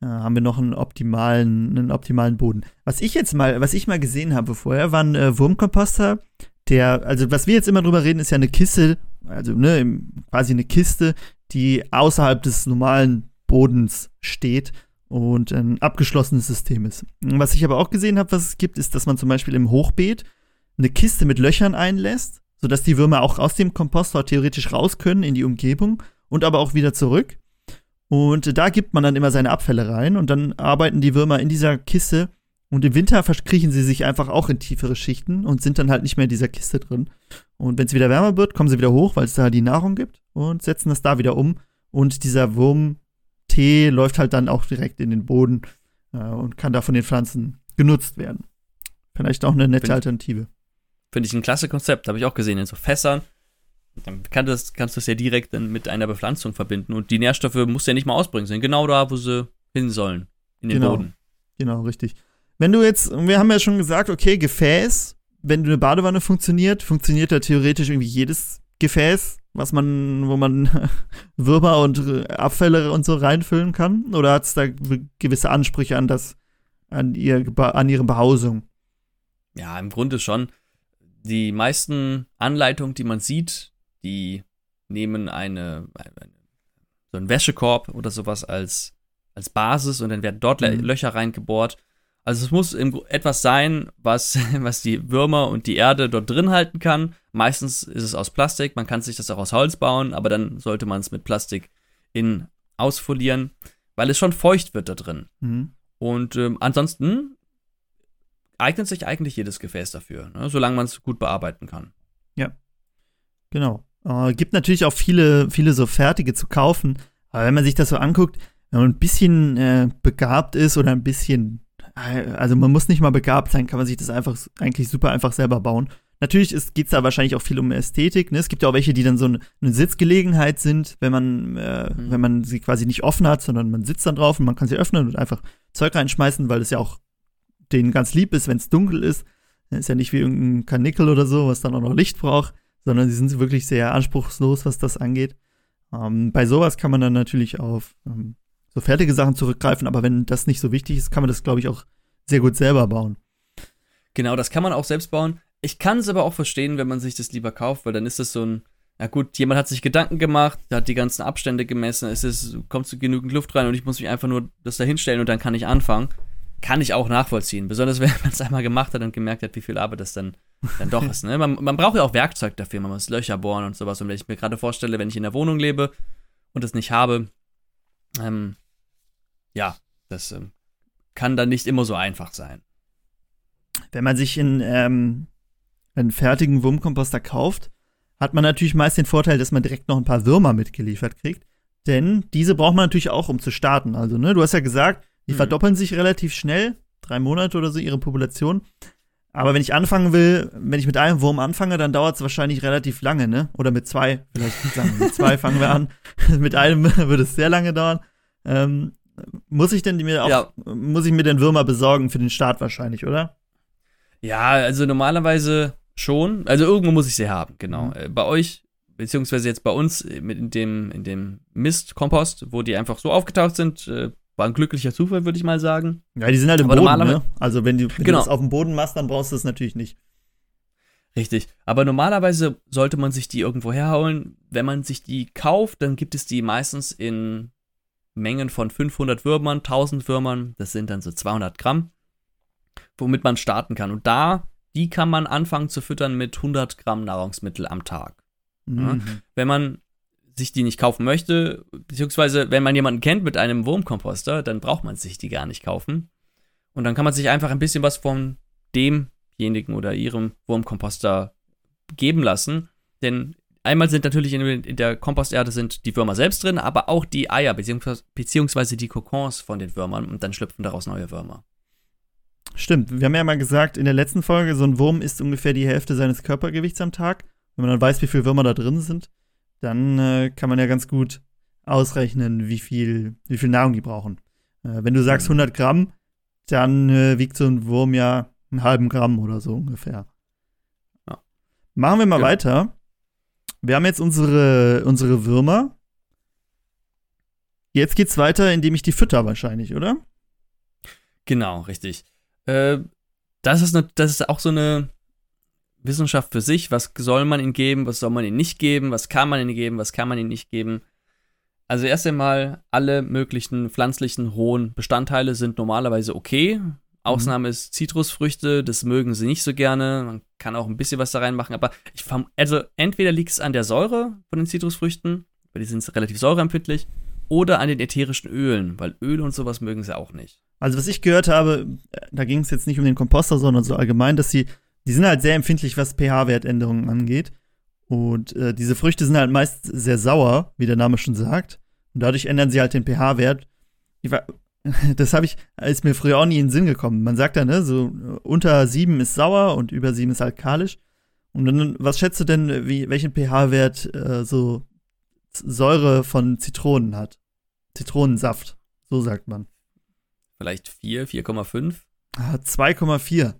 äh, haben wir noch einen optimalen, einen optimalen Boden. Was ich jetzt mal, was ich mal gesehen habe vorher, war ein äh, Wurmkomposter, der, also was wir jetzt immer drüber reden, ist ja eine Kiste, also ne, quasi eine Kiste, die außerhalb des normalen Bodens steht und ein abgeschlossenes System ist. Was ich aber auch gesehen habe, was es gibt, ist, dass man zum Beispiel im Hochbeet eine Kiste mit Löchern einlässt, sodass die Würmer auch aus dem Kompostor theoretisch raus können in die Umgebung und aber auch wieder zurück. Und da gibt man dann immer seine Abfälle rein und dann arbeiten die Würmer in dieser Kiste und im Winter verkriechen sie sich einfach auch in tiefere Schichten und sind dann halt nicht mehr in dieser Kiste drin. Und wenn es wieder wärmer wird, kommen sie wieder hoch, weil es da die Nahrung gibt und setzen das da wieder um. Und dieser Wurmtee läuft halt dann auch direkt in den Boden äh, und kann da von den Pflanzen genutzt werden. Vielleicht auch eine nette Find, Alternative.
Finde ich ein klasse Konzept, habe ich auch gesehen in so Fässern dann kann das, kannst du es ja direkt dann mit einer Bepflanzung verbinden. Und die Nährstoffe musst du ja nicht mal ausbringen, sondern genau da, wo sie hin sollen. In den
genau.
Boden.
Genau, richtig. Wenn du jetzt, wir haben ja schon gesagt, okay, Gefäß, wenn eine Badewanne funktioniert, funktioniert da theoretisch irgendwie jedes Gefäß, was man, wo man Würmer und Abfälle und so reinfüllen kann? Oder hat es da gewisse Ansprüche an das, an, ihr, an ihre Behausung?
Ja, im Grunde schon. Die meisten Anleitungen, die man sieht, die nehmen eine, eine so einen Wäschekorb oder sowas als, als Basis und dann werden dort mhm. Löcher reingebohrt. Also es muss etwas sein, was, was die Würmer und die Erde dort drin halten kann. Meistens ist es aus Plastik, man kann sich das auch aus Holz bauen, aber dann sollte man es mit Plastik in ausfolieren, weil es schon feucht wird da drin. Mhm. Und ähm, ansonsten eignet sich eigentlich jedes Gefäß dafür, ne, solange man es gut bearbeiten kann.
Ja, genau. Äh, gibt natürlich auch viele, viele so fertige zu kaufen. Aber wenn man sich das so anguckt, wenn man ein bisschen äh, begabt ist oder ein bisschen, also man muss nicht mal begabt sein, kann man sich das einfach eigentlich super einfach selber bauen. Natürlich geht es da wahrscheinlich auch viel um Ästhetik. Ne? Es gibt ja auch welche, die dann so eine, eine Sitzgelegenheit sind, wenn man, äh, mhm. wenn man sie quasi nicht offen hat, sondern man sitzt dann drauf und man kann sie öffnen und einfach Zeug reinschmeißen, weil es ja auch denen ganz lieb ist, wenn es dunkel ist. Ist ja nicht wie irgendein Kanickel oder so, was dann auch noch Licht braucht sondern sie sind wirklich sehr anspruchslos, was das angeht. Ähm, bei sowas kann man dann natürlich auf ähm, so fertige Sachen zurückgreifen, aber wenn das nicht so wichtig ist, kann man das, glaube ich, auch sehr gut selber bauen.
Genau, das kann man auch selbst bauen. Ich kann es aber auch verstehen, wenn man sich das lieber kauft, weil dann ist es so ein, na gut, jemand hat sich Gedanken gemacht, hat die ganzen Abstände gemessen, es ist, kommt zu genügend Luft rein und ich muss mich einfach nur das da hinstellen und dann kann ich anfangen. Kann ich auch nachvollziehen. Besonders wenn man es einmal gemacht hat und gemerkt hat, wie viel Arbeit das dann dann doch ist. Ne? Man, man braucht ja auch Werkzeug dafür, man muss Löcher bohren und sowas. Und wenn ich mir gerade vorstelle, wenn ich in der Wohnung lebe und es nicht habe, ähm, ja, das ähm, kann dann nicht immer so einfach sein.
Wenn man sich in, ähm, einen fertigen Wurmkomposter kauft, hat man natürlich meist den Vorteil, dass man direkt noch ein paar Würmer mitgeliefert kriegt. Denn diese braucht man natürlich auch, um zu starten. Also, ne, du hast ja gesagt, die mhm. verdoppeln sich relativ schnell, drei Monate oder so, ihre Population. Aber wenn ich anfangen will, wenn ich mit einem Wurm anfange, dann dauert es wahrscheinlich relativ lange, ne? Oder mit zwei, vielleicht sagen mit zwei fangen wir an. mit einem würde es sehr lange dauern. Ähm, muss ich denn mir auch, ja. muss ich mir den Würmer besorgen für den Start wahrscheinlich, oder?
Ja, also normalerweise schon. Also irgendwo muss ich sie haben, genau. Mhm. Äh, bei euch, beziehungsweise jetzt bei uns äh, mit in dem, in dem Mistkompost, wo die einfach so aufgetaucht sind, äh, war ein glücklicher Zufall, würde ich mal sagen.
Ja, die sind halt im Aber Boden, ne? Also wenn, du, wenn genau. du das auf dem Boden machst, dann brauchst du es natürlich nicht.
Richtig. Aber normalerweise sollte man sich die irgendwo herholen. Wenn man sich die kauft, dann gibt es die meistens in Mengen von 500 Würmern, 1000 Würmern. Das sind dann so 200 Gramm, womit man starten kann. Und da, die kann man anfangen zu füttern mit 100 Gramm Nahrungsmittel am Tag. Mhm. Ja? Wenn man sich die nicht kaufen möchte, beziehungsweise wenn man jemanden kennt mit einem Wurmkomposter, dann braucht man sich die gar nicht kaufen. Und dann kann man sich einfach ein bisschen was von demjenigen oder ihrem Wurmkomposter geben lassen. Denn einmal sind natürlich in, der Komposterde sind die Würmer selbst drin, aber auch die Eier beziehungsweise die Kokons von den Würmern und dann schlüpfen daraus neue Würmer.
Stimmt, wir haben ja mal gesagt in der letzten Folge, so ein Wurm isst ungefähr die Hälfte seines Körpergewichts am Tag. Wenn man dann weiß, wie viele Würmer da drin sind, dann äh, kann man ja ganz gut ausrechnen, wie viel, wie viel Nahrung die brauchen. Äh, wenn du sagst 100 Gramm, dann äh, wiegt so ein Wurm ja einen halben Gramm oder so ungefähr. Ja. Machen wir mal ja. weiter. Wir haben jetzt unsere, unsere Würmer. Jetzt geht's weiter, indem ich die fütter wahrscheinlich, oder?
Genau, richtig. Äh, das, ist ne, das ist auch so eine Wissenschaft für sich. Was soll man ihnen geben, was soll man ihnen nicht geben, was kann man ihnen geben, was kann man ihnen nicht geben. Also erst einmal, alle möglichen pflanzlichen hohen Bestandteile sind normalerweise okay. Ausnahme mhm. ist Zitrusfrüchte, das mögen sie nicht so gerne. Man kann auch ein bisschen was da reinmachen, aber ich also entweder liegt es an der Säure von den Zitrusfrüchten, weil die sind relativ säureempfindlich, oder an den ätherischen Ölen, weil Öl und sowas mögen sie auch nicht.
Also was ich gehört habe, äh, da ging es jetzt nicht um den Komposter, sondern so allgemein, dass sie die sind halt sehr empfindlich, was pH-Wertänderungen angeht. Und äh, diese Früchte sind halt meist sehr sauer, wie der Name schon sagt. Und dadurch ändern sie halt den pH-Wert. Das habe ich, ist mir früher auch nie in den Sinn gekommen. Man sagt ja, ne, so unter sieben ist sauer und über sieben ist alkalisch. Und dann, was schätzt du denn, wie, welchen pH-Wert äh, so Säure von Zitronen hat? Zitronensaft, so sagt man.
Vielleicht 4, 4,5?
Ah, 2,4.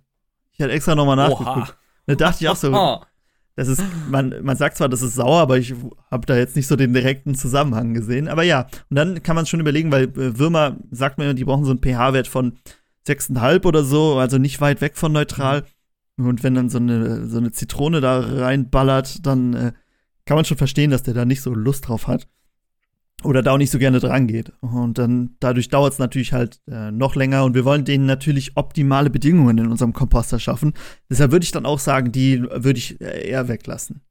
Ich hatte extra nochmal nachgeguckt. Da dachte ich auch so, das ist, man, man sagt zwar, das ist sauer, aber ich habe da jetzt nicht so den direkten Zusammenhang gesehen. Aber ja, und dann kann man schon überlegen, weil äh, Würmer, sagt man, die brauchen so einen pH-Wert von 6,5 oder so, also nicht weit weg von neutral. Und wenn dann so eine, so eine Zitrone da reinballert, dann äh, kann man schon verstehen, dass der da nicht so Lust drauf hat oder da auch nicht so gerne dran geht. Und dann dadurch dauert es natürlich halt äh, noch länger und wir wollen denen natürlich optimale Bedingungen in unserem Komposter schaffen. Deshalb würde ich dann auch sagen, die würde ich äh, eher weglassen.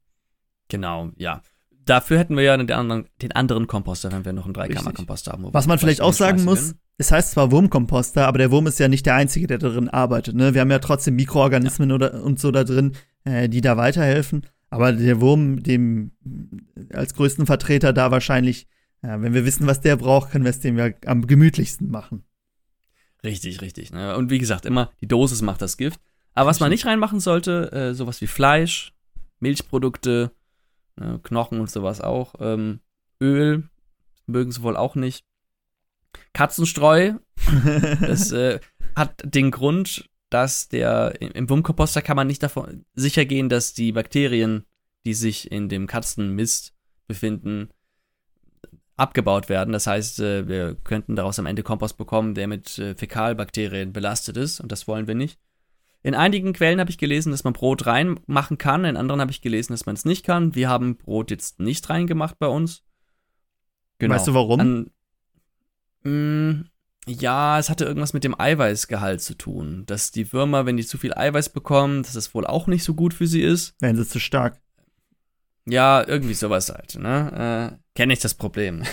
Genau, ja. Dafür hätten wir ja den anderen, den anderen Komposter, wenn wir noch einen Dreikammer-Komposter haben.
Was man vielleicht auch sagen muss, es heißt zwar Wurmkomposter, aber der Wurm ist ja nicht der Einzige, der darin arbeitet. Ne? Wir haben ja trotzdem Mikroorganismen ja. oder, und so da drin, äh, die da weiterhelfen. Aber der Wurm, dem als größten Vertreter da wahrscheinlich ja, wenn wir wissen, was der braucht, können wir es dem ja am gemütlichsten machen.
Richtig, richtig. Ne? Und wie gesagt, immer die Dosis macht das Gift. Aber was man nicht reinmachen sollte, äh, sowas wie Fleisch, Milchprodukte, äh, Knochen und sowas auch, ähm, Öl, mögen sie wohl auch nicht. Katzenstreu, das äh, hat den Grund, dass der im Wurmkomposter kann man nicht davon sicher gehen, dass die Bakterien, die sich in dem Katzenmist befinden, abgebaut werden. Das heißt, äh, wir könnten daraus am Ende Kompost bekommen, der mit äh, Fäkalbakterien belastet ist und das wollen wir nicht. In einigen Quellen habe ich gelesen, dass man Brot reinmachen kann, in anderen habe ich gelesen, dass man es nicht kann. Wir haben Brot jetzt nicht reingemacht bei uns.
Genau. Weißt du warum? An,
mh, mm, ja, es hatte irgendwas mit dem Eiweißgehalt zu tun. Dass die Würmer, wenn die zu viel Eiweiß bekommen, dass es wohl auch nicht so gut für sie ist.
Wenn sie zu stark.
Ja, irgendwie sowas halt. Ne? Kenne ich das Problem.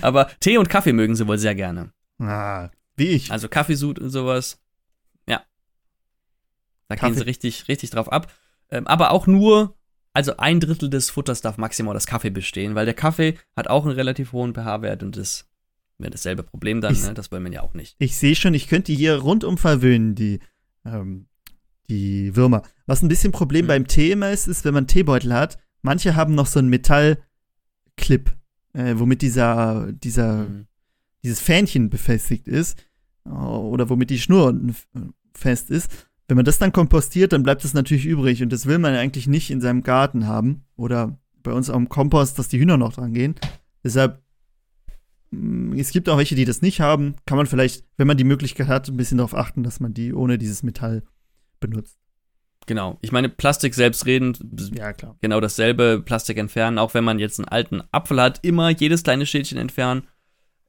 Aber Tee und Kaffee mögen sie wohl sehr gerne.
Ah, wie ich.
Also Kaffeesud und sowas. Ja. Da Kaffee. gehen sie richtig, richtig drauf ab. Ähm, aber auch nur also ein Drittel des Futters darf maximal aus Kaffee bestehen, weil der Kaffee hat auch einen relativ hohen pH-Wert und das wäre dasselbe Problem dann, ich, ne? das wollen wir ja auch nicht.
Ich sehe schon, ich könnte hier rundum verwöhnen, die, ähm, die Würmer. Was ein bisschen Problem mhm. beim Tee immer ist, ist, wenn man Teebeutel hat, manche haben noch so einen Metallclip, äh, womit dieser, dieser, mhm. dieses Fähnchen befestigt ist äh, oder womit die Schnur fest ist. Wenn man das dann kompostiert, dann bleibt es natürlich übrig und das will man eigentlich nicht in seinem Garten haben oder bei uns am Kompost, dass die Hühner noch dran gehen. Deshalb, mm, es gibt auch welche, die das nicht haben. Kann man vielleicht, wenn man die Möglichkeit hat, ein bisschen darauf achten, dass man die ohne dieses Metall benutzt.
Genau. Ich meine, Plastik selbstredend,
ja, klar.
genau dasselbe, Plastik entfernen, auch wenn man jetzt einen alten Apfel hat, immer jedes kleine Schälchen entfernen.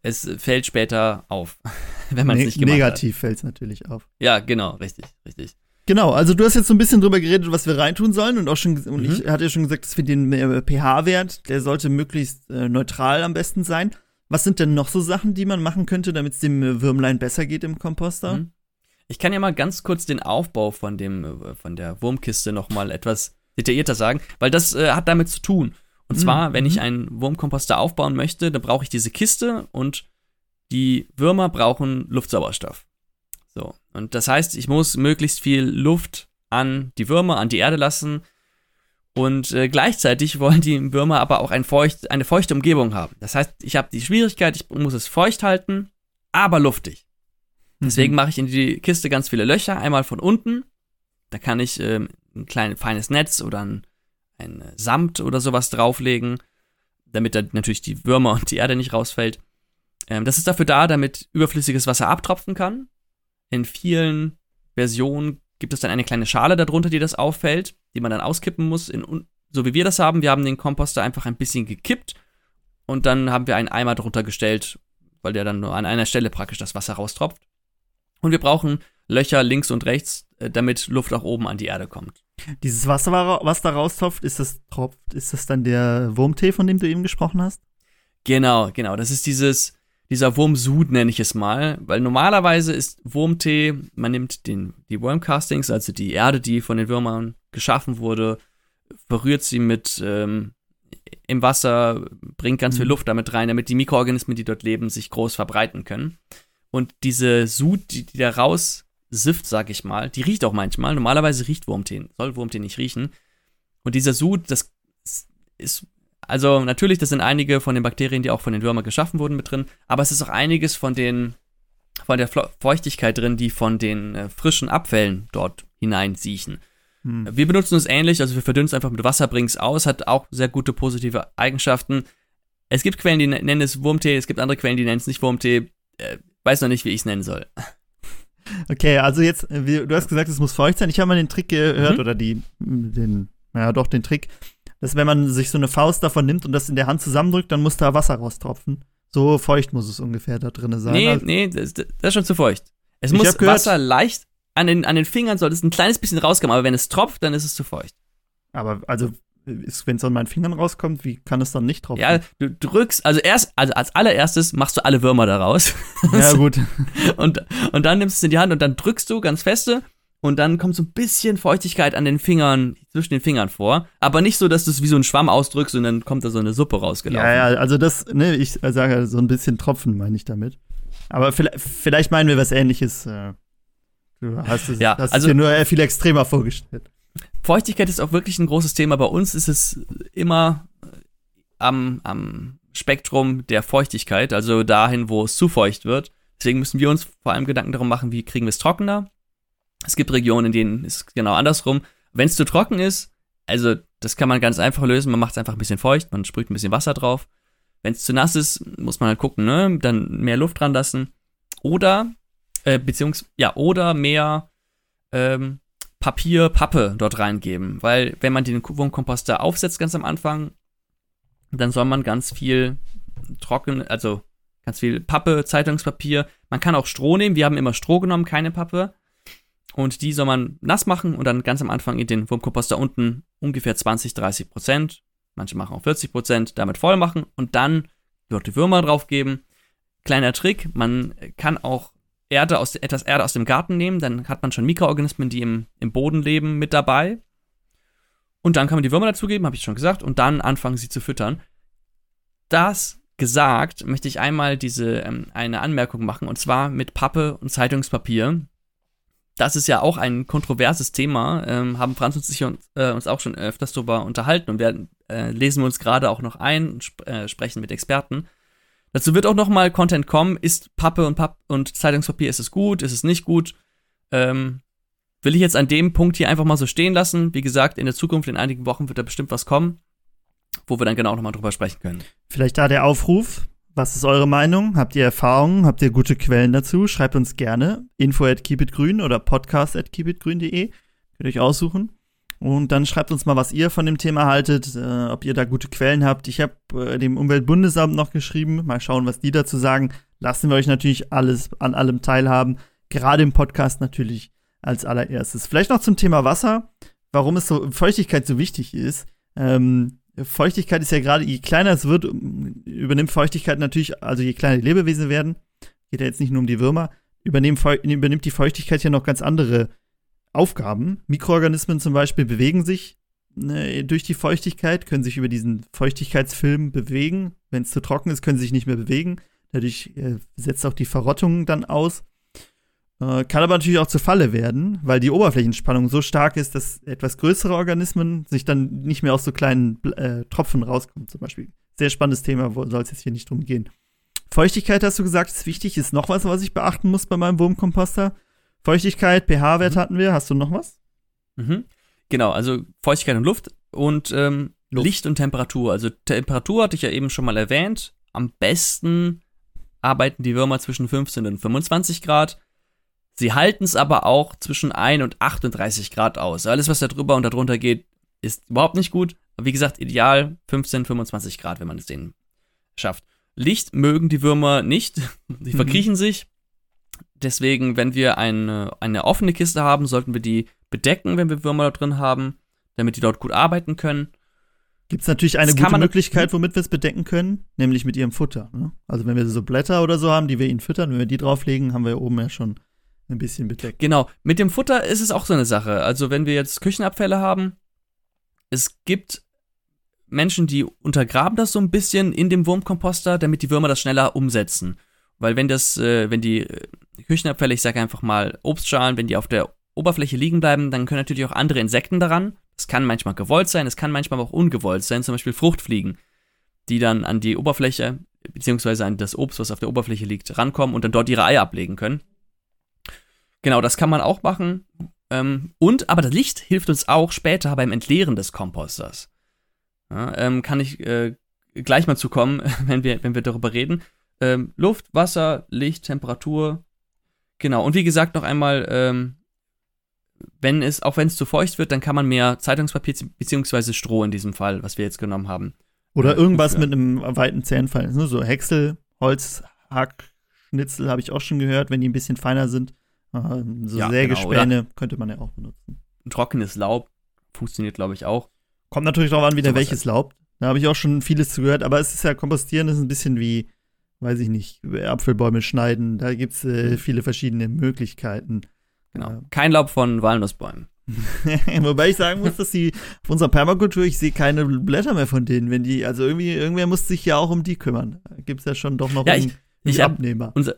Es fällt später auf. wenn man es ne nicht gemacht
Negativ fällt es natürlich auf.
Ja, genau, richtig, richtig.
Genau, also du hast jetzt so ein bisschen drüber geredet, was wir reintun sollen und auch schon, mhm. und ich hatte ja schon gesagt, dass wir den äh, pH-Wert, der sollte möglichst äh, neutral am besten sein. Was sind denn noch so Sachen, die man machen könnte, damit es dem äh, Würmlein besser geht im Komposter? Mhm.
Ich kann ja mal ganz kurz den Aufbau von dem, äh, von der Wurmkiste nochmal etwas detaillierter sagen, weil das äh, hat damit zu tun. Und mhm. zwar, wenn ich mhm. einen Wurmkomposter aufbauen möchte, dann brauche ich diese Kiste und die Würmer brauchen Luftsauerstoff. So. Und das heißt, ich muss möglichst viel Luft an die Würmer, an die Erde lassen. Und äh, gleichzeitig wollen die Würmer aber auch ein feucht, eine feuchte Umgebung haben. Das heißt, ich habe die Schwierigkeit, ich muss es feucht halten, aber luftig. Deswegen mhm. mache ich in die Kiste ganz viele Löcher. Einmal von unten. Da kann ich ähm, ein kleines feines Netz oder ein, ein Samt oder sowas drauflegen, damit da natürlich die Würmer und die Erde nicht rausfällt. Ähm, das ist dafür da, damit überflüssiges Wasser abtropfen kann. In vielen Versionen gibt es dann eine kleine Schale darunter, die das auffällt, die man dann auskippen muss. In, so wie wir das haben, wir haben den Komposter einfach ein bisschen gekippt und dann haben wir einen Eimer drunter gestellt, weil der dann nur an einer Stelle praktisch das Wasser raustropft. Und wir brauchen Löcher links und rechts, äh, damit Luft auch oben an die Erde kommt.
Dieses Wasser, was da raustropft, ist das tropft, ist das dann der Wurmtee, von dem du eben gesprochen hast?
Genau, genau. Das ist dieses, dieser Wurmsud nenne ich es mal, weil normalerweise ist Wurmtee, man nimmt den, die Wormcastings, also die Erde, die von den Würmern geschaffen wurde, berührt sie mit ähm, im Wasser, bringt ganz viel mhm. Luft damit rein, damit die Mikroorganismen, die dort leben, sich groß verbreiten können. Und diese Sud, die, die da raussifft, sag ich mal, die riecht auch manchmal. Normalerweise riecht Wurmtee, soll Wurmtee nicht riechen. Und dieser Sud, das ist also natürlich, das sind einige von den Bakterien, die auch von den Würmern geschaffen wurden, mit drin, aber es ist auch einiges von den von der Feuchtigkeit drin, die von den äh, frischen Abfällen dort hineinsiechen. Hm. Wir benutzen es ähnlich, also wir verdünnen es einfach mit Wasser, bringen es aus, hat auch sehr gute positive Eigenschaften. Es gibt Quellen, die nennen es Wurmtee, es gibt andere Quellen, die nennen es nicht Wurmtee. Äh, weiß noch nicht, wie ich es nennen soll.
Okay, also jetzt, wie, du hast gesagt, es muss feucht sein. Ich habe mal den Trick gehört, mhm. oder die, den, ja doch, den Trick, dass wenn man sich so eine Faust davon nimmt und das in der Hand zusammendrückt, dann muss da Wasser raustropfen. So feucht muss es ungefähr da drin sein.
Nee, also, nee, das, das, ist schon zu feucht. Es muss gehört, Wasser leicht an den, an den Fingern soll es ein kleines bisschen rauskommen, aber wenn es tropft, dann ist es zu feucht.
Aber also wenn es an meinen Fingern rauskommt, wie kann es dann nicht tropfen?
Ja, du drückst, also erst, also als allererstes machst du alle Würmer daraus.
Ja, gut.
und, und dann nimmst du es in die Hand und dann drückst du ganz feste und dann kommt so ein bisschen Feuchtigkeit an den Fingern, zwischen den Fingern vor, aber nicht so, dass du es wie so ein Schwamm ausdrückst und dann kommt da so eine Suppe rausgelaufen.
Ja, ja, also das, ne, ich sage so ein bisschen Tropfen meine ich damit. Aber vielleicht, vielleicht meinen wir was ähnliches. Äh, du hast es ja, hast also, dir nur viel extremer vorgestellt.
Feuchtigkeit ist auch wirklich ein großes Thema. Bei uns ist es immer am, am Spektrum der Feuchtigkeit, also dahin, wo es zu feucht wird. Deswegen müssen wir uns vor allem Gedanken darum machen, wie kriegen wir es trockener es gibt Regionen, in denen ist genau andersrum. Wenn es zu trocken ist, also das kann man ganz einfach lösen. Man macht es einfach ein bisschen feucht, man sprüht ein bisschen Wasser drauf. Wenn es zu nass ist, muss man halt gucken, ne? Dann mehr Luft dran lassen. Oder, äh, beziehungsweise, ja, oder mehr ähm, Papier, Pappe dort reingeben. Weil, wenn man den Wurmkomposter aufsetzt ganz am Anfang, dann soll man ganz viel trocken, also ganz viel Pappe, Zeitungspapier. Man kann auch Stroh nehmen. Wir haben immer Stroh genommen, keine Pappe. Und die soll man nass machen und dann ganz am Anfang in den Wurmkomposter unten ungefähr 20, 30 Prozent, manche machen auch 40 Prozent, damit voll machen und dann dort die Würmer drauf geben. Kleiner Trick, man kann auch Erde aus, etwas Erde aus dem Garten nehmen, dann hat man schon Mikroorganismen, die im, im Boden leben, mit dabei. Und dann kann man die Würmer dazugeben, habe ich schon gesagt, und dann anfangen sie zu füttern. Das gesagt, möchte ich einmal diese ähm, eine Anmerkung machen, und zwar mit Pappe und Zeitungspapier. Das ist ja auch ein kontroverses Thema, ähm, haben Franz und ich uns, äh, uns auch schon öfters darüber unterhalten und werden, äh, lesen wir uns gerade auch noch ein und sp äh, sprechen mit Experten. Dazu wird auch noch mal Content kommen. Ist Pappe und, Papp und Zeitungspapier, ist es gut, ist es nicht gut? Ähm, will ich jetzt an dem Punkt hier einfach mal so stehen lassen. Wie gesagt, in der Zukunft, in einigen Wochen wird da bestimmt was kommen, wo wir dann genau nochmal drüber sprechen können.
Vielleicht da der Aufruf. Was ist eure Meinung? Habt ihr Erfahrungen? Habt ihr gute Quellen dazu? Schreibt uns gerne. Info at keepitgrün oder podcast at keepitgrün.de. Könnt ihr euch aussuchen. Und dann schreibt uns mal, was ihr von dem Thema haltet, äh, ob ihr da gute Quellen habt. Ich habe äh, dem Umweltbundesamt noch geschrieben. Mal schauen, was die dazu sagen. Lassen wir euch natürlich alles an allem teilhaben. Gerade im Podcast natürlich als allererstes. Vielleicht noch zum Thema Wasser, warum es so Feuchtigkeit so wichtig ist. Ähm, Feuchtigkeit ist ja gerade, je kleiner es wird, übernimmt Feuchtigkeit natürlich, also je kleiner die Lebewesen werden, geht ja jetzt nicht nur um die Würmer, übernimmt die Feuchtigkeit ja noch ganz andere Aufgaben. Mikroorganismen zum Beispiel bewegen sich ne, durch die Feuchtigkeit, können sich über diesen Feuchtigkeitsfilm bewegen. Wenn es zu trocken ist, können sie sich nicht mehr bewegen. Dadurch äh, setzt auch die Verrottung dann aus. Äh, kann aber natürlich auch zur Falle werden, weil die Oberflächenspannung so stark ist, dass etwas größere Organismen sich dann nicht mehr aus so kleinen äh, Tropfen rauskommen, zum Beispiel. Sehr spannendes Thema, soll es jetzt hier nicht drum gehen. Feuchtigkeit, hast du gesagt, ist wichtig. Ist noch was, was ich beachten muss bei meinem Wurmkomposter? Feuchtigkeit, pH-Wert mhm. hatten wir. Hast du noch was?
Mhm. Genau, also Feuchtigkeit und Luft und ähm, Luft. Licht und Temperatur. Also Temperatur hatte ich ja eben schon mal erwähnt. Am besten arbeiten die Würmer zwischen 15 und 25 Grad. Sie halten es aber auch zwischen 1 und 38 Grad aus. Alles, was da drüber und darunter geht, ist überhaupt nicht gut. Aber wie gesagt, ideal 15, 25 Grad, wenn man es denen schafft. Licht mögen die Würmer nicht. Die mhm. verkriechen mhm. sich. Deswegen, wenn wir eine, eine offene Kiste haben, sollten wir die bedecken, wenn wir Würmer da drin haben, damit die dort gut arbeiten können.
Gibt es natürlich eine das gute Möglichkeit, womit wir es bedecken können, nämlich mit ihrem Futter. Ne? Also wenn wir so Blätter oder so haben, die wir ihnen füttern, wenn wir die drauflegen, haben wir oben ja schon ein bisschen bedeckt.
Genau. Mit dem Futter ist es auch so eine Sache. Also, wenn wir jetzt Küchenabfälle haben, es gibt Menschen, die untergraben das so ein bisschen in dem Wurmkomposter, damit die Würmer das schneller umsetzen. Weil wenn das, äh, wenn die äh, Küchenabfälle, ich sage einfach mal Obstschalen, wenn die auf der Oberfläche liegen bleiben, dann können natürlich auch andere Insekten daran. Das kann manchmal gewollt sein, es kann manchmal auch ungewollt sein, zum Beispiel Fruchtfliegen, die dann an die Oberfläche, beziehungsweise an das Obst, was auf der Oberfläche liegt, rankommen und dann dort ihre Eier ablegen können. Genau, das kann man auch machen. Ähm, und, aber das Licht hilft uns auch später beim Entleeren des Komposters. Ja, ähm, kann ich äh, gleich mal zukommen, wenn wir, wenn wir darüber reden. Ähm, Luft, Wasser, Licht, Temperatur. Genau, und wie gesagt, noch einmal, ähm, wenn es, auch wenn es zu feucht wird, dann kann man mehr Zeitungspapier bzw. Stroh in diesem Fall, was wir jetzt genommen haben.
Oder irgendwas mit einem weiten Zähnfall. Ne? So Häcksel, Holz, Hack, Schnitzel habe ich auch schon gehört, wenn die ein bisschen feiner sind. So ja, Sägespäne genau, könnte man ja auch benutzen.
Trockenes Laub funktioniert, glaube ich, auch.
Kommt natürlich darauf an, wieder so welches Laub. Da habe ich auch schon vieles zu gehört, aber es ist ja, Kompostieren ist ein bisschen wie, weiß ich nicht, Apfelbäume schneiden. Da gibt es äh, mhm. viele verschiedene Möglichkeiten.
Genau. Kein Laub von Walnussbäumen.
Wobei ich sagen muss, dass die auf unserer Permakultur, ich sehe keine Blätter mehr von denen, wenn die, also irgendwie, irgendwer muss sich ja auch um die kümmern. Da gibt es ja schon doch noch
ja, einen, ich, ich Abnehmer. Unser,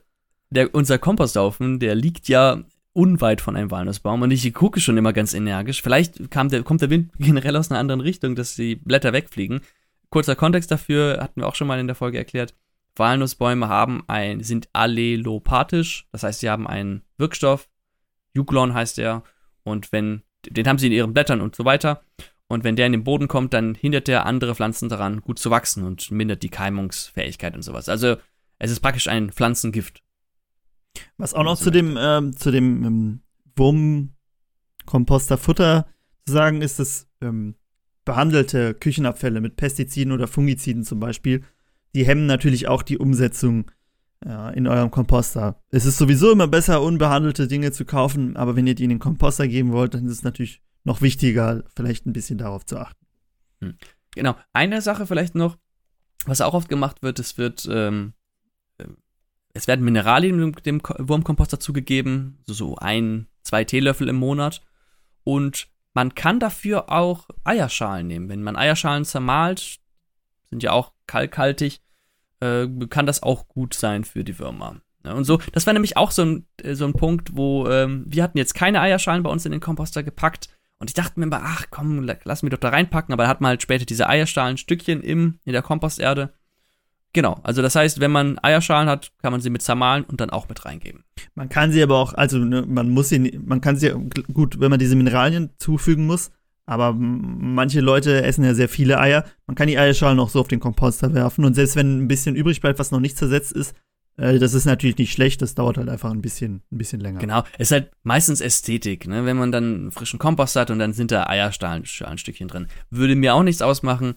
der, unser Komposthaufen, der liegt ja unweit von einem Walnussbaum und ich gucke schon immer ganz energisch. Vielleicht kam der, kommt der Wind generell aus einer anderen Richtung, dass die Blätter wegfliegen. Kurzer Kontext dafür hatten wir auch schon mal in der Folge erklärt. Walnussbäume haben ein, sind allelopathisch, das heißt, sie haben einen Wirkstoff, Juglon heißt er, und wenn, den haben sie in ihren Blättern und so weiter. Und wenn der in den Boden kommt, dann hindert der andere Pflanzen daran, gut zu wachsen und mindert die Keimungsfähigkeit und sowas. Also es ist praktisch ein Pflanzengift.
Was auch noch zu dem, ähm, zu dem ähm, Wurmkomposterfutter zu sagen ist, dass ähm, behandelte Küchenabfälle mit Pestiziden oder Fungiziden zum Beispiel, die hemmen natürlich auch die Umsetzung äh, in eurem Komposter. Es ist sowieso immer besser, unbehandelte Dinge zu kaufen, aber wenn ihr die in den Komposter geben wollt, dann ist es natürlich noch wichtiger, vielleicht ein bisschen darauf zu achten.
Hm. Genau. Eine Sache vielleicht noch, was auch oft gemacht wird, es wird ähm, es werden Mineralien dem Wurmkompost dazugegeben, so, so ein, zwei Teelöffel im Monat. Und man kann dafür auch Eierschalen nehmen. Wenn man Eierschalen zermalt, sind ja auch kalkhaltig, äh, kann das auch gut sein für die Würmer. Ja, und so, das war nämlich auch so ein, äh, so ein Punkt, wo ähm, wir hatten jetzt keine Eierschalen bei uns in den Komposter gepackt. Und ich dachte mir immer, ach komm, lass mich doch da reinpacken. Aber da hat man halt später diese Eierschalen-Stückchen in der Komposterde. Genau, also das heißt, wenn man Eierschalen hat, kann man sie mit zermahlen und dann auch mit reingeben.
Man kann sie aber auch, also ne, man muss sie, man kann sie, gut, wenn man diese Mineralien zufügen muss, aber manche Leute essen ja sehr viele Eier. Man kann die Eierschalen auch so auf den Komposter werfen und selbst wenn ein bisschen übrig bleibt, was noch nicht zersetzt ist, äh, das ist natürlich nicht schlecht, das dauert halt einfach ein bisschen, ein bisschen länger.
Genau, es ist halt meistens Ästhetik, ne? wenn man dann frischen Kompost hat und dann sind da Eierschalenstückchen drin. Würde mir auch nichts ausmachen,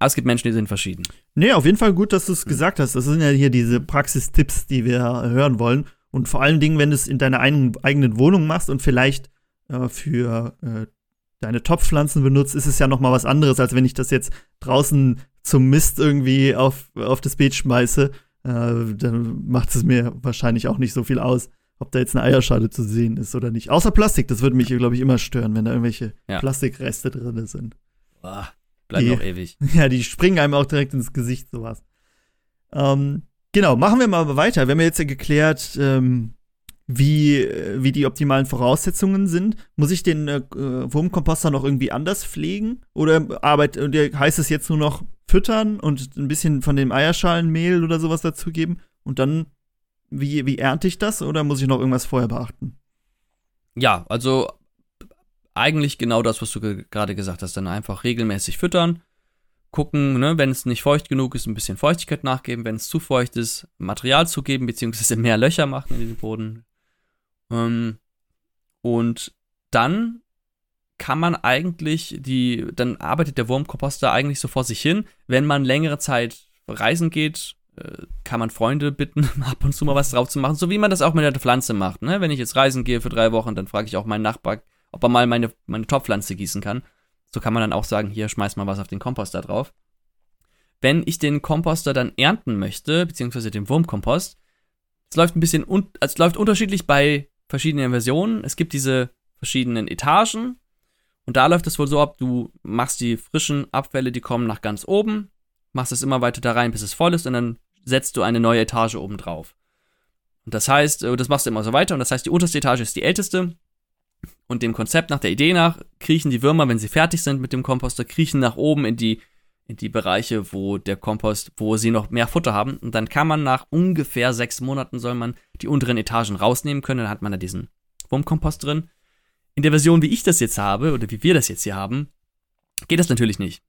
aber es gibt Menschen, die sind verschieden.
Nee, auf jeden Fall gut, dass du es mhm. gesagt hast. Das sind ja hier diese Praxistipps, die wir hören wollen. Und vor allen Dingen, wenn du es in deiner eigenen Wohnung machst und vielleicht äh, für äh, deine Topfpflanzen benutzt, ist es ja noch mal was anderes, als wenn ich das jetzt draußen zum Mist irgendwie auf, auf das Beet schmeiße. Äh, dann macht es mir wahrscheinlich auch nicht so viel aus, ob da jetzt eine Eierschale zu sehen ist oder nicht. Außer Plastik, das würde mich, glaube ich, immer stören, wenn da irgendwelche ja. Plastikreste drin sind.
Boah. Bleibt die, noch ewig.
Ja, die springen einem auch direkt ins Gesicht, sowas. Ähm, genau, machen wir mal weiter. Wir haben jetzt ja geklärt, ähm, wie, wie die optimalen Voraussetzungen sind. Muss ich den äh, Wurmkomposter noch irgendwie anders pflegen? Oder arbeit, heißt es jetzt nur noch füttern und ein bisschen von dem Eierschalenmehl oder sowas dazugeben? Und dann, wie, wie ernte ich das? Oder muss ich noch irgendwas vorher beachten?
Ja, also eigentlich genau das, was du ge gerade gesagt hast. Dann einfach regelmäßig füttern, gucken, ne, wenn es nicht feucht genug ist, ein bisschen Feuchtigkeit nachgeben, wenn es zu feucht ist, Material zugeben, beziehungsweise mehr Löcher machen in den Boden. Ähm, und dann kann man eigentlich die, dann arbeitet der Wurmkomposter eigentlich so vor sich hin. Wenn man längere Zeit reisen geht, äh, kann man Freunde bitten, ab und zu mal was drauf zu machen, so wie man das auch mit der Pflanze macht. Ne? Wenn ich jetzt reisen gehe für drei Wochen, dann frage ich auch meinen Nachbar, ob er mal meine, meine Topfpflanze gießen kann. So kann man dann auch sagen, hier schmeiß mal was auf den Komposter drauf. Wenn ich den Komposter dann ernten möchte, beziehungsweise den Wurmkompost, es läuft ein bisschen, un es läuft unterschiedlich bei verschiedenen Versionen. Es gibt diese verschiedenen Etagen und da läuft es wohl so ab, du machst die frischen Abfälle, die kommen nach ganz oben, machst es immer weiter da rein, bis es voll ist und dann setzt du eine neue Etage oben drauf. Und das heißt, äh, das machst du immer so weiter und das heißt, die unterste Etage ist die älteste und dem Konzept nach der Idee nach kriechen die Würmer, wenn sie fertig sind mit dem Komposter, kriechen nach oben in die, die Bereiche, wo der Kompost, wo sie noch mehr Futter haben. Und dann kann man nach ungefähr sechs Monaten soll man die unteren Etagen rausnehmen können. Dann hat man da diesen Wurmkompost drin. In der Version, wie ich das jetzt habe, oder wie wir das jetzt hier haben, geht das natürlich nicht.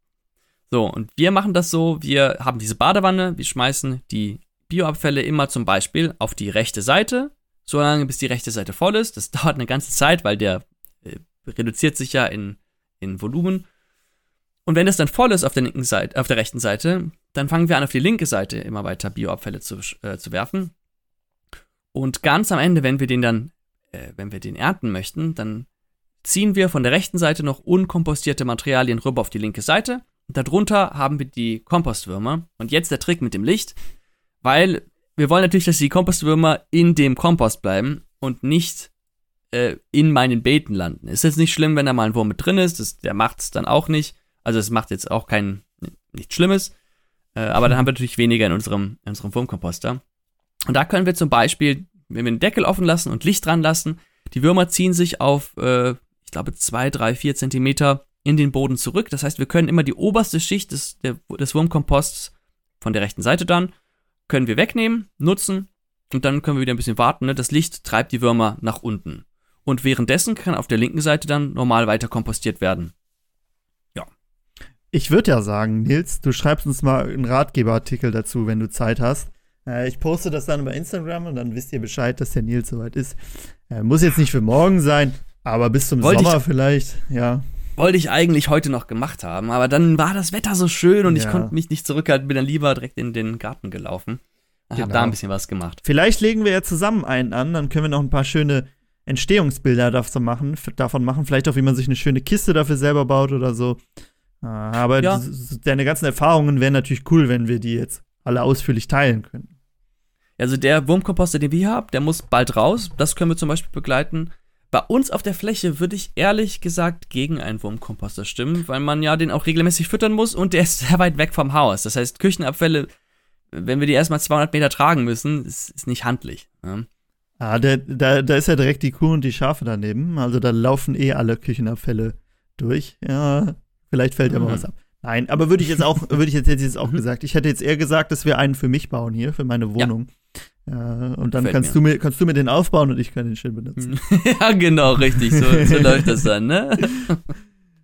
So, und wir machen das so, wir haben diese Badewanne, wir schmeißen die Bioabfälle immer zum Beispiel auf die rechte Seite so lange, bis die rechte Seite voll ist. Das dauert eine ganze Zeit, weil der äh, reduziert sich ja in, in Volumen. Und wenn das dann voll ist auf der linken Seite, auf der rechten Seite, dann fangen wir an, auf die linke Seite immer weiter Bioabfälle zu, äh, zu werfen. Und ganz am Ende, wenn wir den dann, äh, wenn wir den ernten möchten, dann ziehen wir von der rechten Seite noch unkompostierte Materialien rüber auf die linke Seite. Und darunter haben wir die Kompostwürmer. Und jetzt der Trick mit dem Licht, weil wir wollen natürlich, dass die Kompostwürmer in dem Kompost bleiben und nicht äh, in meinen Beeten landen. Ist jetzt nicht schlimm, wenn da mal ein Wurm mit drin ist, das, der macht es dann auch nicht. Also es macht jetzt auch kein, nichts Schlimmes. Äh, aber dann haben wir natürlich weniger in unserem, in unserem Wurmkomposter. Und da können wir zum Beispiel, wenn wir den Deckel offen lassen und Licht dran lassen, die Würmer ziehen sich auf, äh, ich glaube, zwei, drei, vier Zentimeter in den Boden zurück. Das heißt, wir können immer die oberste Schicht des, der, des Wurmkomposts von der rechten Seite dann können wir wegnehmen, nutzen und dann können wir wieder ein bisschen warten. Ne? Das Licht treibt die Würmer nach unten. Und währenddessen kann auf der linken Seite dann normal weiter kompostiert werden.
Ich würde ja sagen, Nils, du schreibst uns mal einen Ratgeberartikel dazu, wenn du Zeit hast. Äh, ich poste das dann über Instagram und dann wisst ihr Bescheid, dass der Nils soweit ist. Äh, muss jetzt nicht für morgen sein, aber bis zum Wollte Sommer vielleicht, ja
wollte ich eigentlich heute noch gemacht haben, aber dann war das Wetter so schön und ja. ich konnte mich nicht zurückhalten, bin dann lieber direkt in den Garten gelaufen. Ich genau. habe da ein bisschen was gemacht.
Vielleicht legen wir ja zusammen einen an, dann können wir noch ein paar schöne Entstehungsbilder davon machen, davon machen. Vielleicht auch, wie man sich eine schöne Kiste dafür selber baut oder so. Ah, aber ja. deine ganzen Erfahrungen wären natürlich cool, wenn wir die jetzt alle ausführlich teilen können.
Also der Wurmkomposter, den wir haben, der muss bald raus. Das können wir zum Beispiel begleiten. bei uns auf der Fläche würde ich ehrlich gesagt gegen einen Wurmkomposter stimmen, weil man ja den auch regelmäßig füttern muss und der ist sehr weit weg vom Haus. Das heißt, Küchenabfälle, wenn wir die erstmal 200 Meter tragen müssen, ist, ist nicht handlich. Ne?
Ah, der, da, da ist ja direkt die Kuh und die Schafe daneben. Also da laufen eh alle Küchenabfälle durch. Ja, vielleicht fällt ja mhm. mal was ab. Nein, aber würde ich jetzt auch, würde ich jetzt, jetzt auch mhm. gesagt. Ich hätte jetzt eher gesagt, dass wir einen für mich bauen hier, für meine Wohnung. Ja. Äh, und dann kannst du, mir, kannst du mir den aufbauen und ich kann den schön benutzen.
ja, genau, richtig. So, so läuft das dann, ne?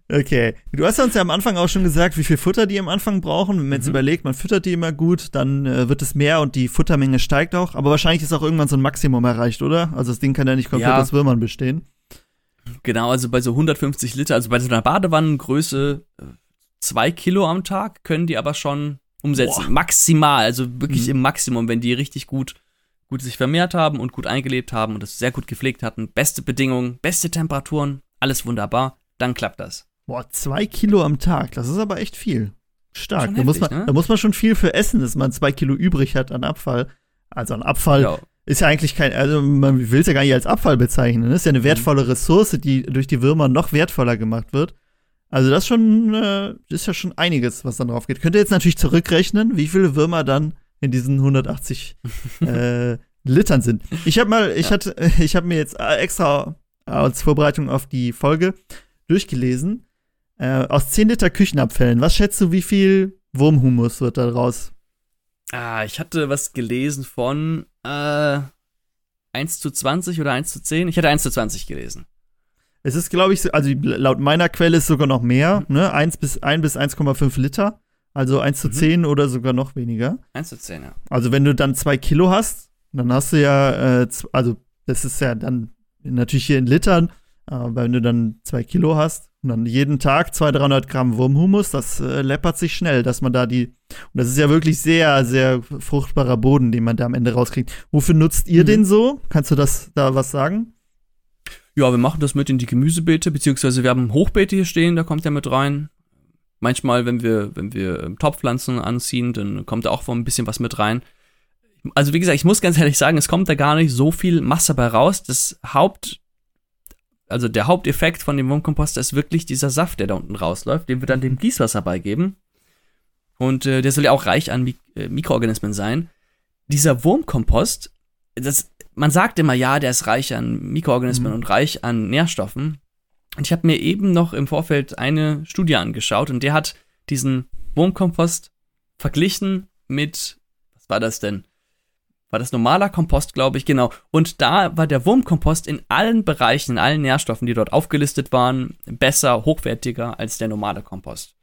Okay. Du hast uns ja am Anfang auch schon gesagt, wie viel Futter die am Anfang brauchen. Wenn man jetzt mhm. überlegt, man füttert die immer gut, dann äh, wird es mehr und die Futtermenge steigt auch. Aber wahrscheinlich ist auch irgendwann so ein Maximum erreicht, oder? Also das Ding kann ja nicht komplett ja. aus Würmern bestehen.
Genau, also bei so 150 Liter, also bei so einer Badewannengröße äh, zwei Kilo am Tag können die aber schon umsetzen. Boah. Maximal, also wirklich mhm. im Maximum, wenn die richtig gut, gut sich vermehrt haben und gut eingelebt haben und das sehr gut gepflegt hatten. Beste Bedingungen, beste Temperaturen, alles wunderbar, dann klappt das.
Boah, zwei Kilo am Tag, das ist aber echt viel. Stark. Da, heftig, muss man, ne? da muss man schon viel für essen, dass man zwei Kilo übrig hat an Abfall. Also an Abfall ja. Ist ja eigentlich kein, also man will es ja gar nicht als Abfall bezeichnen. Das ne? ist ja eine mhm. wertvolle Ressource, die durch die Würmer noch wertvoller gemacht wird. Also das schon, äh, ist ja schon einiges, was dann drauf geht. Könnt ihr jetzt natürlich zurückrechnen, wie viele Würmer dann in diesen 180 äh, Litern sind. Ich habe mal, ich ja. hatte, ich habe mir jetzt extra als Vorbereitung auf die Folge durchgelesen. Äh, aus 10 Liter Küchenabfällen, was schätzt du, wie viel Wurmhumus wird da raus?
Ah, ich hatte was gelesen von äh, 1 zu 20 oder 1 zu 10. Ich hatte 1 zu 20 gelesen.
Es ist, glaube ich, also laut meiner Quelle ist sogar noch mehr, mhm. ne? 1 bis, 1 bis 1,5 Liter. Also 1 zu mhm. 10 oder sogar noch weniger.
1 zu 10, ja.
Also wenn du dann 2 Kilo hast, dann hast du ja, äh, also das ist ja dann natürlich hier in Litern, aber wenn du dann 2 Kilo hast und dann jeden Tag 200, 300 Gramm Wurmhumus, das äh, läppert sich schnell, dass man da die, und das ist ja wirklich sehr, sehr fruchtbarer Boden, den man da am Ende rauskriegt. Wofür nutzt ihr mhm. den so? Kannst du das da was sagen?
Ja, wir machen das mit in die Gemüsebeete, beziehungsweise wir haben Hochbeete hier stehen, da kommt er mit rein. Manchmal, wenn wir, wenn wir Topfpflanzen anziehen, dann kommt da auch ein bisschen was mit rein. Also, wie gesagt, ich muss ganz ehrlich sagen, es kommt da gar nicht so viel Masse bei raus. Das Haupt, also der Haupteffekt von dem Wurmkomposter ist wirklich dieser Saft, der da unten rausläuft, den wir dann dem Gießwasser beigeben. Und äh, der soll ja auch reich an Mik äh, Mikroorganismen sein. Dieser Wurmkompost, das man sagt immer, ja, der ist reich an Mikroorganismen mhm. und reich an Nährstoffen. Und ich habe mir eben noch im Vorfeld eine Studie angeschaut und der hat diesen Wurmkompost verglichen mit, was war das denn? War das normaler Kompost, glaube ich, genau. Und da war der Wurmkompost in allen Bereichen, in allen Nährstoffen, die dort aufgelistet waren, besser, hochwertiger als der normale Kompost.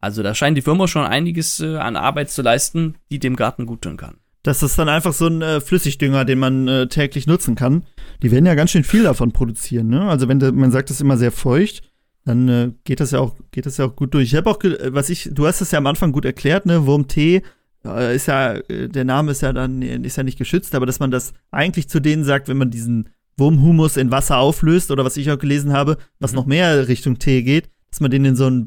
Also da scheint die Firma schon einiges äh, an Arbeit zu leisten, die dem Garten gut tun kann.
Das ist dann einfach so ein äh, Flüssigdünger, den man äh, täglich nutzen kann. Die werden ja ganz schön viel davon produzieren, ne? Also wenn de, man sagt, das ist immer sehr feucht, dann äh, geht das ja auch geht das ja auch gut durch. Ich habe auch was ich du hast es ja am Anfang gut erklärt, ne? Wurmtee äh, ist ja äh, der Name ist ja dann ist ja nicht geschützt, aber dass man das eigentlich zu denen sagt, wenn man diesen Wurmhumus in Wasser auflöst oder was ich auch gelesen habe, was mhm. noch mehr Richtung Tee geht, dass man den in so einen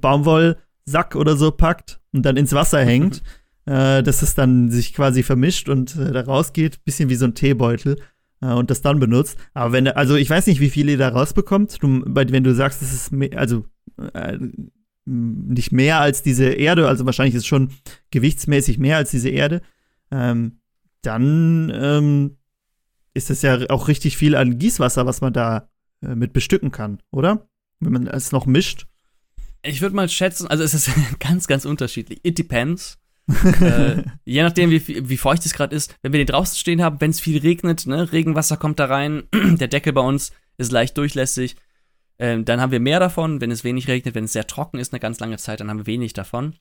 Baumwollsack oder so packt und dann ins Wasser hängt. äh, dass es dann sich quasi vermischt und äh, da rausgeht, bisschen wie so ein Teebeutel äh, und das dann benutzt. Aber wenn, also ich weiß nicht, wie viel ihr da rausbekommt. Du, wenn du sagst, es ist mehr, also äh, nicht mehr als diese Erde, also wahrscheinlich ist es schon gewichtsmäßig mehr als diese Erde, ähm, dann ähm, ist das ja auch richtig viel an Gießwasser, was man da äh, mit bestücken kann, oder? Wenn man es noch mischt.
Ich würde mal schätzen, also es ist ganz, ganz unterschiedlich. It depends äh, je nachdem, wie, wie feucht es gerade ist, wenn wir den draußen stehen haben, wenn es viel regnet, ne, Regenwasser kommt da rein, der Deckel bei uns ist leicht durchlässig, ähm, dann haben wir mehr davon. Wenn es wenig regnet, wenn es sehr trocken ist, eine ganz lange Zeit, dann haben wir wenig davon.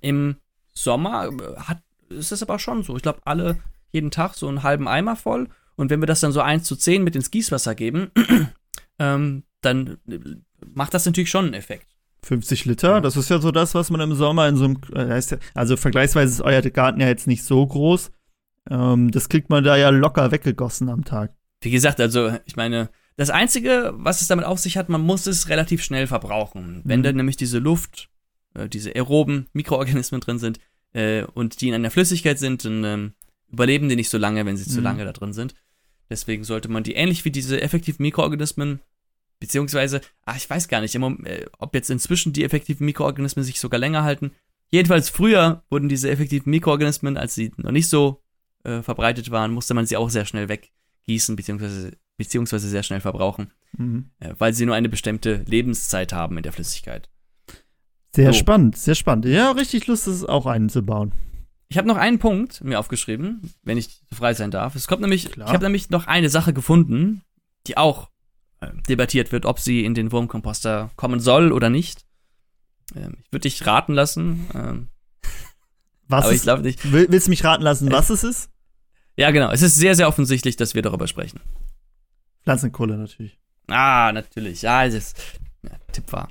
Im Sommer äh, hat, ist es aber schon so. Ich glaube, alle jeden Tag so einen halben Eimer voll. Und wenn wir das dann so 1 zu 10 mit ins Gießwasser geben, ähm, dann äh, macht das natürlich schon einen Effekt.
50 Liter, das ist ja so das, was man im Sommer in so einem, äh, also vergleichsweise ist euer Garten ja jetzt nicht so groß. Ähm, das kriegt man da ja locker weggegossen am Tag.
Wie gesagt, also ich meine, das Einzige, was es damit auf sich hat, man muss es relativ schnell verbrauchen. Wenn mhm. da nämlich diese Luft, äh, diese aeroben Mikroorganismen drin sind äh, und die in einer Flüssigkeit sind, dann ähm, überleben die nicht so lange, wenn sie mhm. zu lange da drin sind. Deswegen sollte man die ähnlich wie diese effektiven Mikroorganismen, beziehungsweise, ach, ich weiß gar nicht, äh, ob jetzt inzwischen die effektiven Mikroorganismen sich sogar länger halten. Jedenfalls früher wurden diese effektiven Mikroorganismen, als sie noch nicht so äh, verbreitet waren, musste man sie auch sehr schnell weggießen, beziehungsweise, beziehungsweise sehr schnell verbrauchen, mhm. äh, weil sie nur eine bestimmte Lebenszeit haben in der Flüssigkeit.
Sehr so. spannend, sehr spannend. Ja, richtig Lust, das auch einen zu bauen.
Ich habe noch einen Punkt mir aufgeschrieben, wenn ich frei sein darf. Es kommt nämlich, Klar. ich habe nämlich noch eine Sache gefunden, die auch debattiert wird, ob sie in den Wurmkomposter kommen soll oder nicht. Ähm, ich würde dich raten lassen. Ähm,
was aber ich glaube nicht. Will, willst du mich raten lassen, was es ist?
Ja, genau. Es ist sehr, sehr offensichtlich, dass wir darüber sprechen.
Pflanzenkohle natürlich.
Ah, natürlich. Ja, es ist. Ja, Tipp war.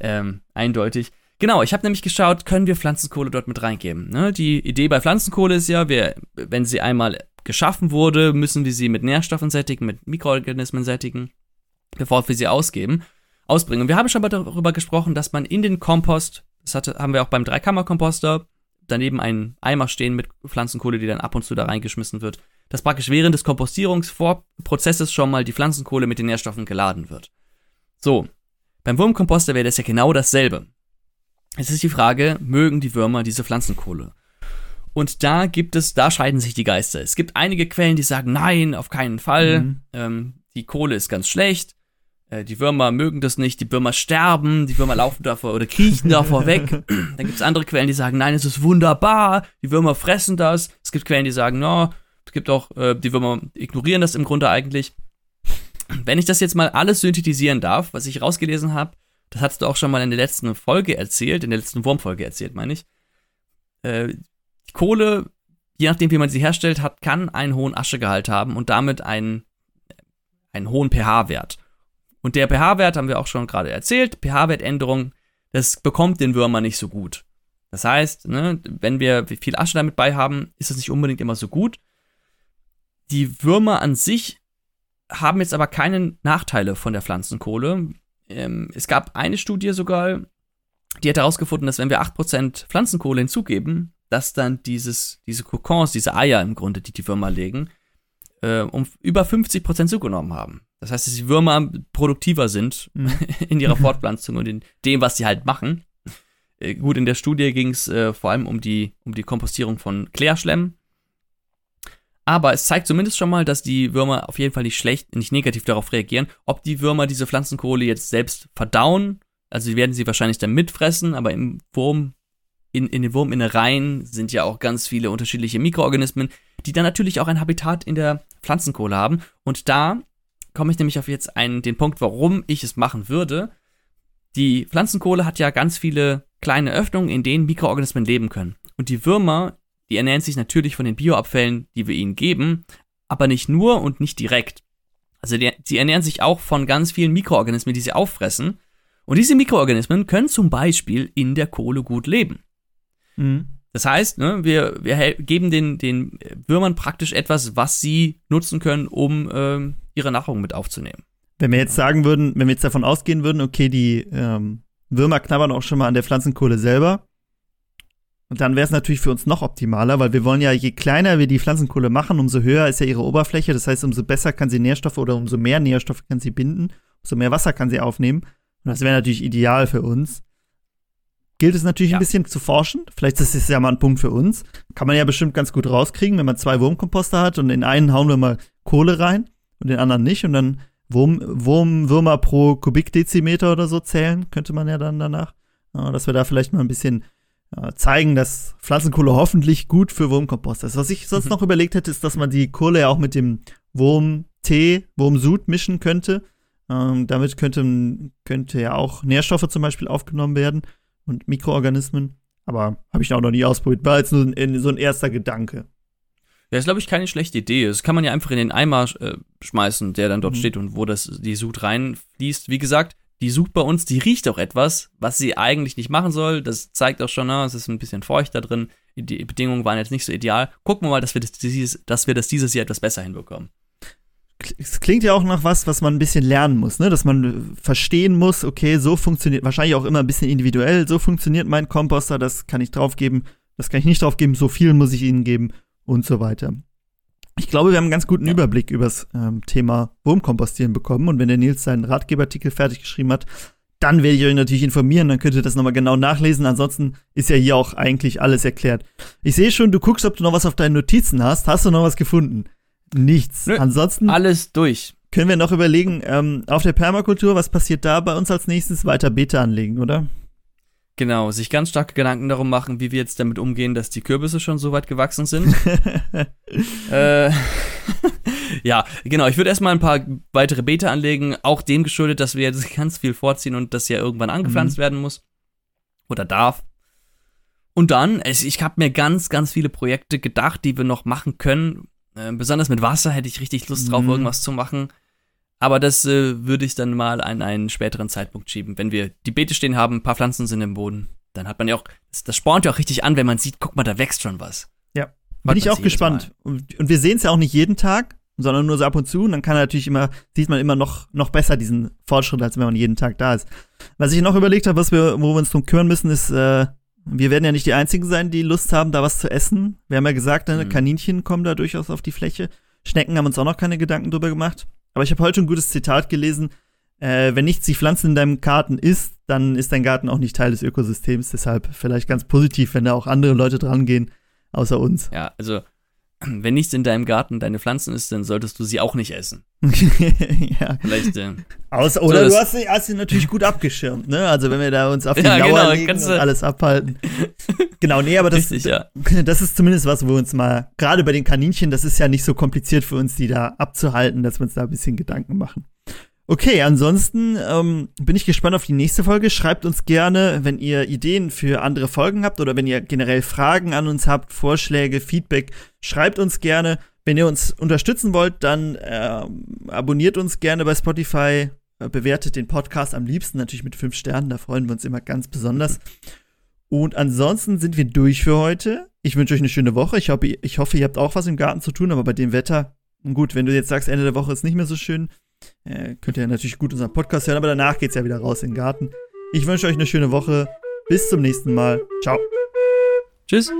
Ähm, eindeutig. Genau, ich habe nämlich geschaut, können wir Pflanzenkohle dort mit reingeben. Ne? Die Idee bei Pflanzenkohle ist ja, wir, wenn sie einmal geschaffen wurde, müssen wir sie mit Nährstoffen sättigen, mit Mikroorganismen sättigen, bevor wir sie ausgeben, ausbringen. Und wir haben schon mal darüber gesprochen, dass man in den Kompost, das hatte, haben wir auch beim Dreikammerkomposter, daneben einen Eimer stehen mit Pflanzenkohle, die dann ab und zu da reingeschmissen wird, dass praktisch während des Kompostierungsprozesses schon mal die Pflanzenkohle mit den Nährstoffen geladen wird. So, beim Wurmkomposter wäre das ja genau dasselbe. Es ist die Frage, mögen die Würmer diese Pflanzenkohle? Und da gibt es, da scheiden sich die Geister. Es gibt einige Quellen, die sagen, nein, auf keinen Fall. Mhm. Ähm, die Kohle ist ganz schlecht. Äh, die Würmer mögen das nicht. Die Würmer sterben. Die Würmer laufen davor oder kriechen davor weg. Dann gibt es andere Quellen, die sagen, nein, es ist wunderbar. Die Würmer fressen das. Es gibt Quellen, die sagen, no, es gibt auch, äh, die Würmer ignorieren das im Grunde eigentlich. Wenn ich das jetzt mal alles synthetisieren darf, was ich rausgelesen habe, das hast du auch schon mal in der letzten Folge erzählt, in der letzten Wurmfolge erzählt, meine ich. Äh, die Kohle, je nachdem, wie man sie herstellt, hat, kann einen hohen Aschegehalt haben und damit einen, einen hohen pH-Wert. Und der pH-Wert haben wir auch schon gerade erzählt. pH-Wertänderung, das bekommt den Würmer nicht so gut. Das heißt, ne, wenn wir viel Asche damit bei haben, ist das nicht unbedingt immer so gut. Die Würmer an sich haben jetzt aber keine Nachteile von der Pflanzenkohle. Ähm, es gab eine Studie sogar, die hat herausgefunden, dass wenn wir 8% Pflanzenkohle hinzugeben, dass dann dieses, diese Kokons, diese Eier im Grunde, die die Würmer legen, äh, um über 50% zugenommen haben. Das heißt, dass die Würmer produktiver sind mhm. in ihrer Fortpflanzung und in dem, was sie halt machen. Äh, gut, in der Studie ging es äh, vor allem um die, um die Kompostierung von Klärschlemm. Aber es zeigt zumindest schon mal, dass die Würmer auf jeden Fall nicht schlecht, nicht negativ darauf reagieren. Ob die Würmer diese Pflanzenkohle jetzt selbst verdauen, also sie werden sie wahrscheinlich dann mitfressen, aber im Wurm, in, in den Wurminnereien sind ja auch ganz viele unterschiedliche Mikroorganismen, die dann natürlich auch ein Habitat in der Pflanzenkohle haben. Und da komme ich nämlich auf jetzt einen, den Punkt, warum ich es machen würde. Die Pflanzenkohle hat ja ganz viele kleine Öffnungen, in denen Mikroorganismen leben können. Und die Würmer die ernähren sich natürlich von den Bioabfällen, die wir ihnen geben, aber nicht nur und nicht direkt. Also die, sie ernähren sich auch von ganz vielen Mikroorganismen, die sie auffressen. Und diese Mikroorganismen können zum Beispiel in der Kohle gut leben. Mhm. Das heißt, ne, wir, wir geben den, den Würmern praktisch etwas, was sie nutzen können, um ähm, ihre Nahrung mit aufzunehmen.
Wenn wir jetzt sagen würden, wenn wir jetzt davon ausgehen würden, okay, die ähm, Würmer knabbern auch schon mal an der Pflanzenkohle selber, und dann wäre es natürlich für uns noch optimaler, weil wir wollen ja, je kleiner wir die Pflanzenkohle machen, umso höher ist ja ihre Oberfläche. Das heißt, umso besser kann sie Nährstoffe oder umso mehr Nährstoffe kann sie binden, umso mehr Wasser kann sie aufnehmen. Und das wäre natürlich ideal für uns. Gilt es natürlich ja. ein bisschen zu forschen. Vielleicht ist es ja mal ein Punkt für uns. Kann man ja bestimmt ganz gut rauskriegen, wenn man zwei Wurmkomposter hat und in einen hauen wir mal Kohle rein und den anderen nicht und dann Wurm, Wurmwürmer pro Kubikdezimeter oder so zählen, könnte man ja dann danach. dass wir da vielleicht mal ein bisschen äh, zeigen, dass Pflanzenkohle hoffentlich gut für Wurmkompost ist. Was ich sonst mhm. noch überlegt hätte, ist, dass man die Kohle ja auch mit dem Wurmtee, Wurmsud mischen könnte. Ähm, damit könnte, könnte ja auch Nährstoffe zum Beispiel aufgenommen werden und Mikroorganismen. Aber habe ich auch noch nie ausprobiert. War jetzt nur ein, so ein erster Gedanke.
Ja, ist, glaube ich, keine schlechte Idee. Das kann man ja einfach in den Eimer äh, schmeißen, der dann dort mhm. steht und wo das, die Sud reinfließt. Wie gesagt, die sucht bei uns, die riecht auch etwas, was sie eigentlich nicht machen soll. Das zeigt auch schon, na, es ist ein bisschen feucht da drin. Die Bedingungen waren jetzt nicht so ideal. Gucken wir mal, dass wir das dieses, dass wir das dieses Jahr etwas besser hinbekommen.
Es klingt ja auch nach was, was man ein bisschen lernen muss, ne? Dass man verstehen muss, okay, so funktioniert, wahrscheinlich auch immer ein bisschen individuell, so funktioniert mein Komposter, das kann ich draufgeben, das kann ich nicht draufgeben, so viel muss ich ihnen geben und so weiter. ich glaube, wir haben einen ganz guten ja. Überblick über das ähm, Thema Wurmkompostieren bekommen. Und wenn der Nils seinen Ratgeberartikel fertig geschrieben hat, dann werde ich euch natürlich informieren, dann könnt ihr das nochmal genau nachlesen. Ansonsten ist ja hier auch eigentlich alles erklärt. Ich sehe schon, du guckst, ob du noch was auf deinen Notizen hast. Hast du noch was gefunden? Nichts.
Nö, Ansonsten. Alles durch.
Können wir noch überlegen, ähm, auf der Permakultur, was passiert da bei uns als nächstes? Weiter Beete anlegen, oder?
Genau, sich ganz starke Gedanken darum machen, wie wir jetzt damit umgehen, dass die Kürbisse schon so weit gewachsen sind. äh, ja, genau. Ich würde erstmal ein paar weitere Beete anlegen, auch dem geschuldet, dass wir jetzt ganz viel vorziehen und das ja irgendwann angepflanzt mhm. werden muss. Oder darf. Und dann, ich habe mir ganz, ganz viele Projekte gedacht, die wir noch machen können. Äh, besonders mit Wasser hätte ich richtig Lust drauf, mhm. irgendwas zu machen. Aber das äh, würde ich dann mal an einen späteren Zeitpunkt schieben. Wenn wir die Beete stehen haben, ein paar Pflanzen sind im Boden, dann hat man ja auch, das, das spornt ja auch richtig an, wenn man sieht, guck mal, da wächst schon was.
Ja. Bin ich auch gespannt. Und, und wir sehen es ja auch nicht jeden Tag, sondern nur so ab und zu. Und dann kann natürlich immer, sieht man immer noch, noch besser diesen Fortschritt, als wenn man jeden Tag da ist. Was ich noch überlegt habe, was wir, wo wir uns drum kümmern müssen, ist, äh, wir werden ja nicht die Einzigen sein, die Lust haben, da was zu essen. Wir haben ja gesagt, ne, mhm. Kaninchen kommen da durchaus auf die Fläche. Schnecken haben uns auch noch keine Gedanken drüber gemacht. Aber ich habe heute ein gutes Zitat gelesen. Äh, wenn nichts die Pflanzen in deinem Garten ist, dann ist dein Garten auch nicht Teil des Ökosystems. Deshalb vielleicht ganz positiv, wenn da auch andere Leute dran gehen, außer uns.
Ja, also wenn nichts in deinem Garten deine Pflanzen ist, dann solltest du sie auch nicht essen.
Ja. Vielleicht. Äh, Aus, oder so, du hast sie, hast sie natürlich gut abgeschirmt, ne? Also wenn wir da uns auf die ja, Lauer genau, legen und alles abhalten. genau, nee, aber das, Richtig, ja. das ist zumindest was, wo wir uns mal, gerade bei den Kaninchen, das ist ja nicht so kompliziert für uns, die da abzuhalten, dass wir uns da ein bisschen Gedanken machen. Okay, ansonsten ähm, bin ich gespannt auf die nächste Folge. Schreibt uns gerne, wenn ihr Ideen für andere Folgen habt oder wenn ihr generell Fragen an uns habt, Vorschläge, Feedback, schreibt uns gerne. Wenn ihr uns unterstützen wollt, dann äh, abonniert uns gerne bei Spotify, äh, bewertet den Podcast am liebsten natürlich mit fünf Sternen, da freuen wir uns immer ganz besonders. Und ansonsten sind wir durch für heute. Ich wünsche euch eine schöne Woche. Ich hoffe, ich hoffe, ihr habt auch was im Garten zu tun, aber bei dem Wetter, gut, wenn du jetzt sagst, Ende der Woche ist nicht mehr so schön, äh, könnt ihr natürlich gut unseren Podcast hören, aber danach geht es ja wieder raus in den Garten. Ich wünsche euch eine schöne Woche. Bis zum nächsten Mal. Ciao.
Tschüss.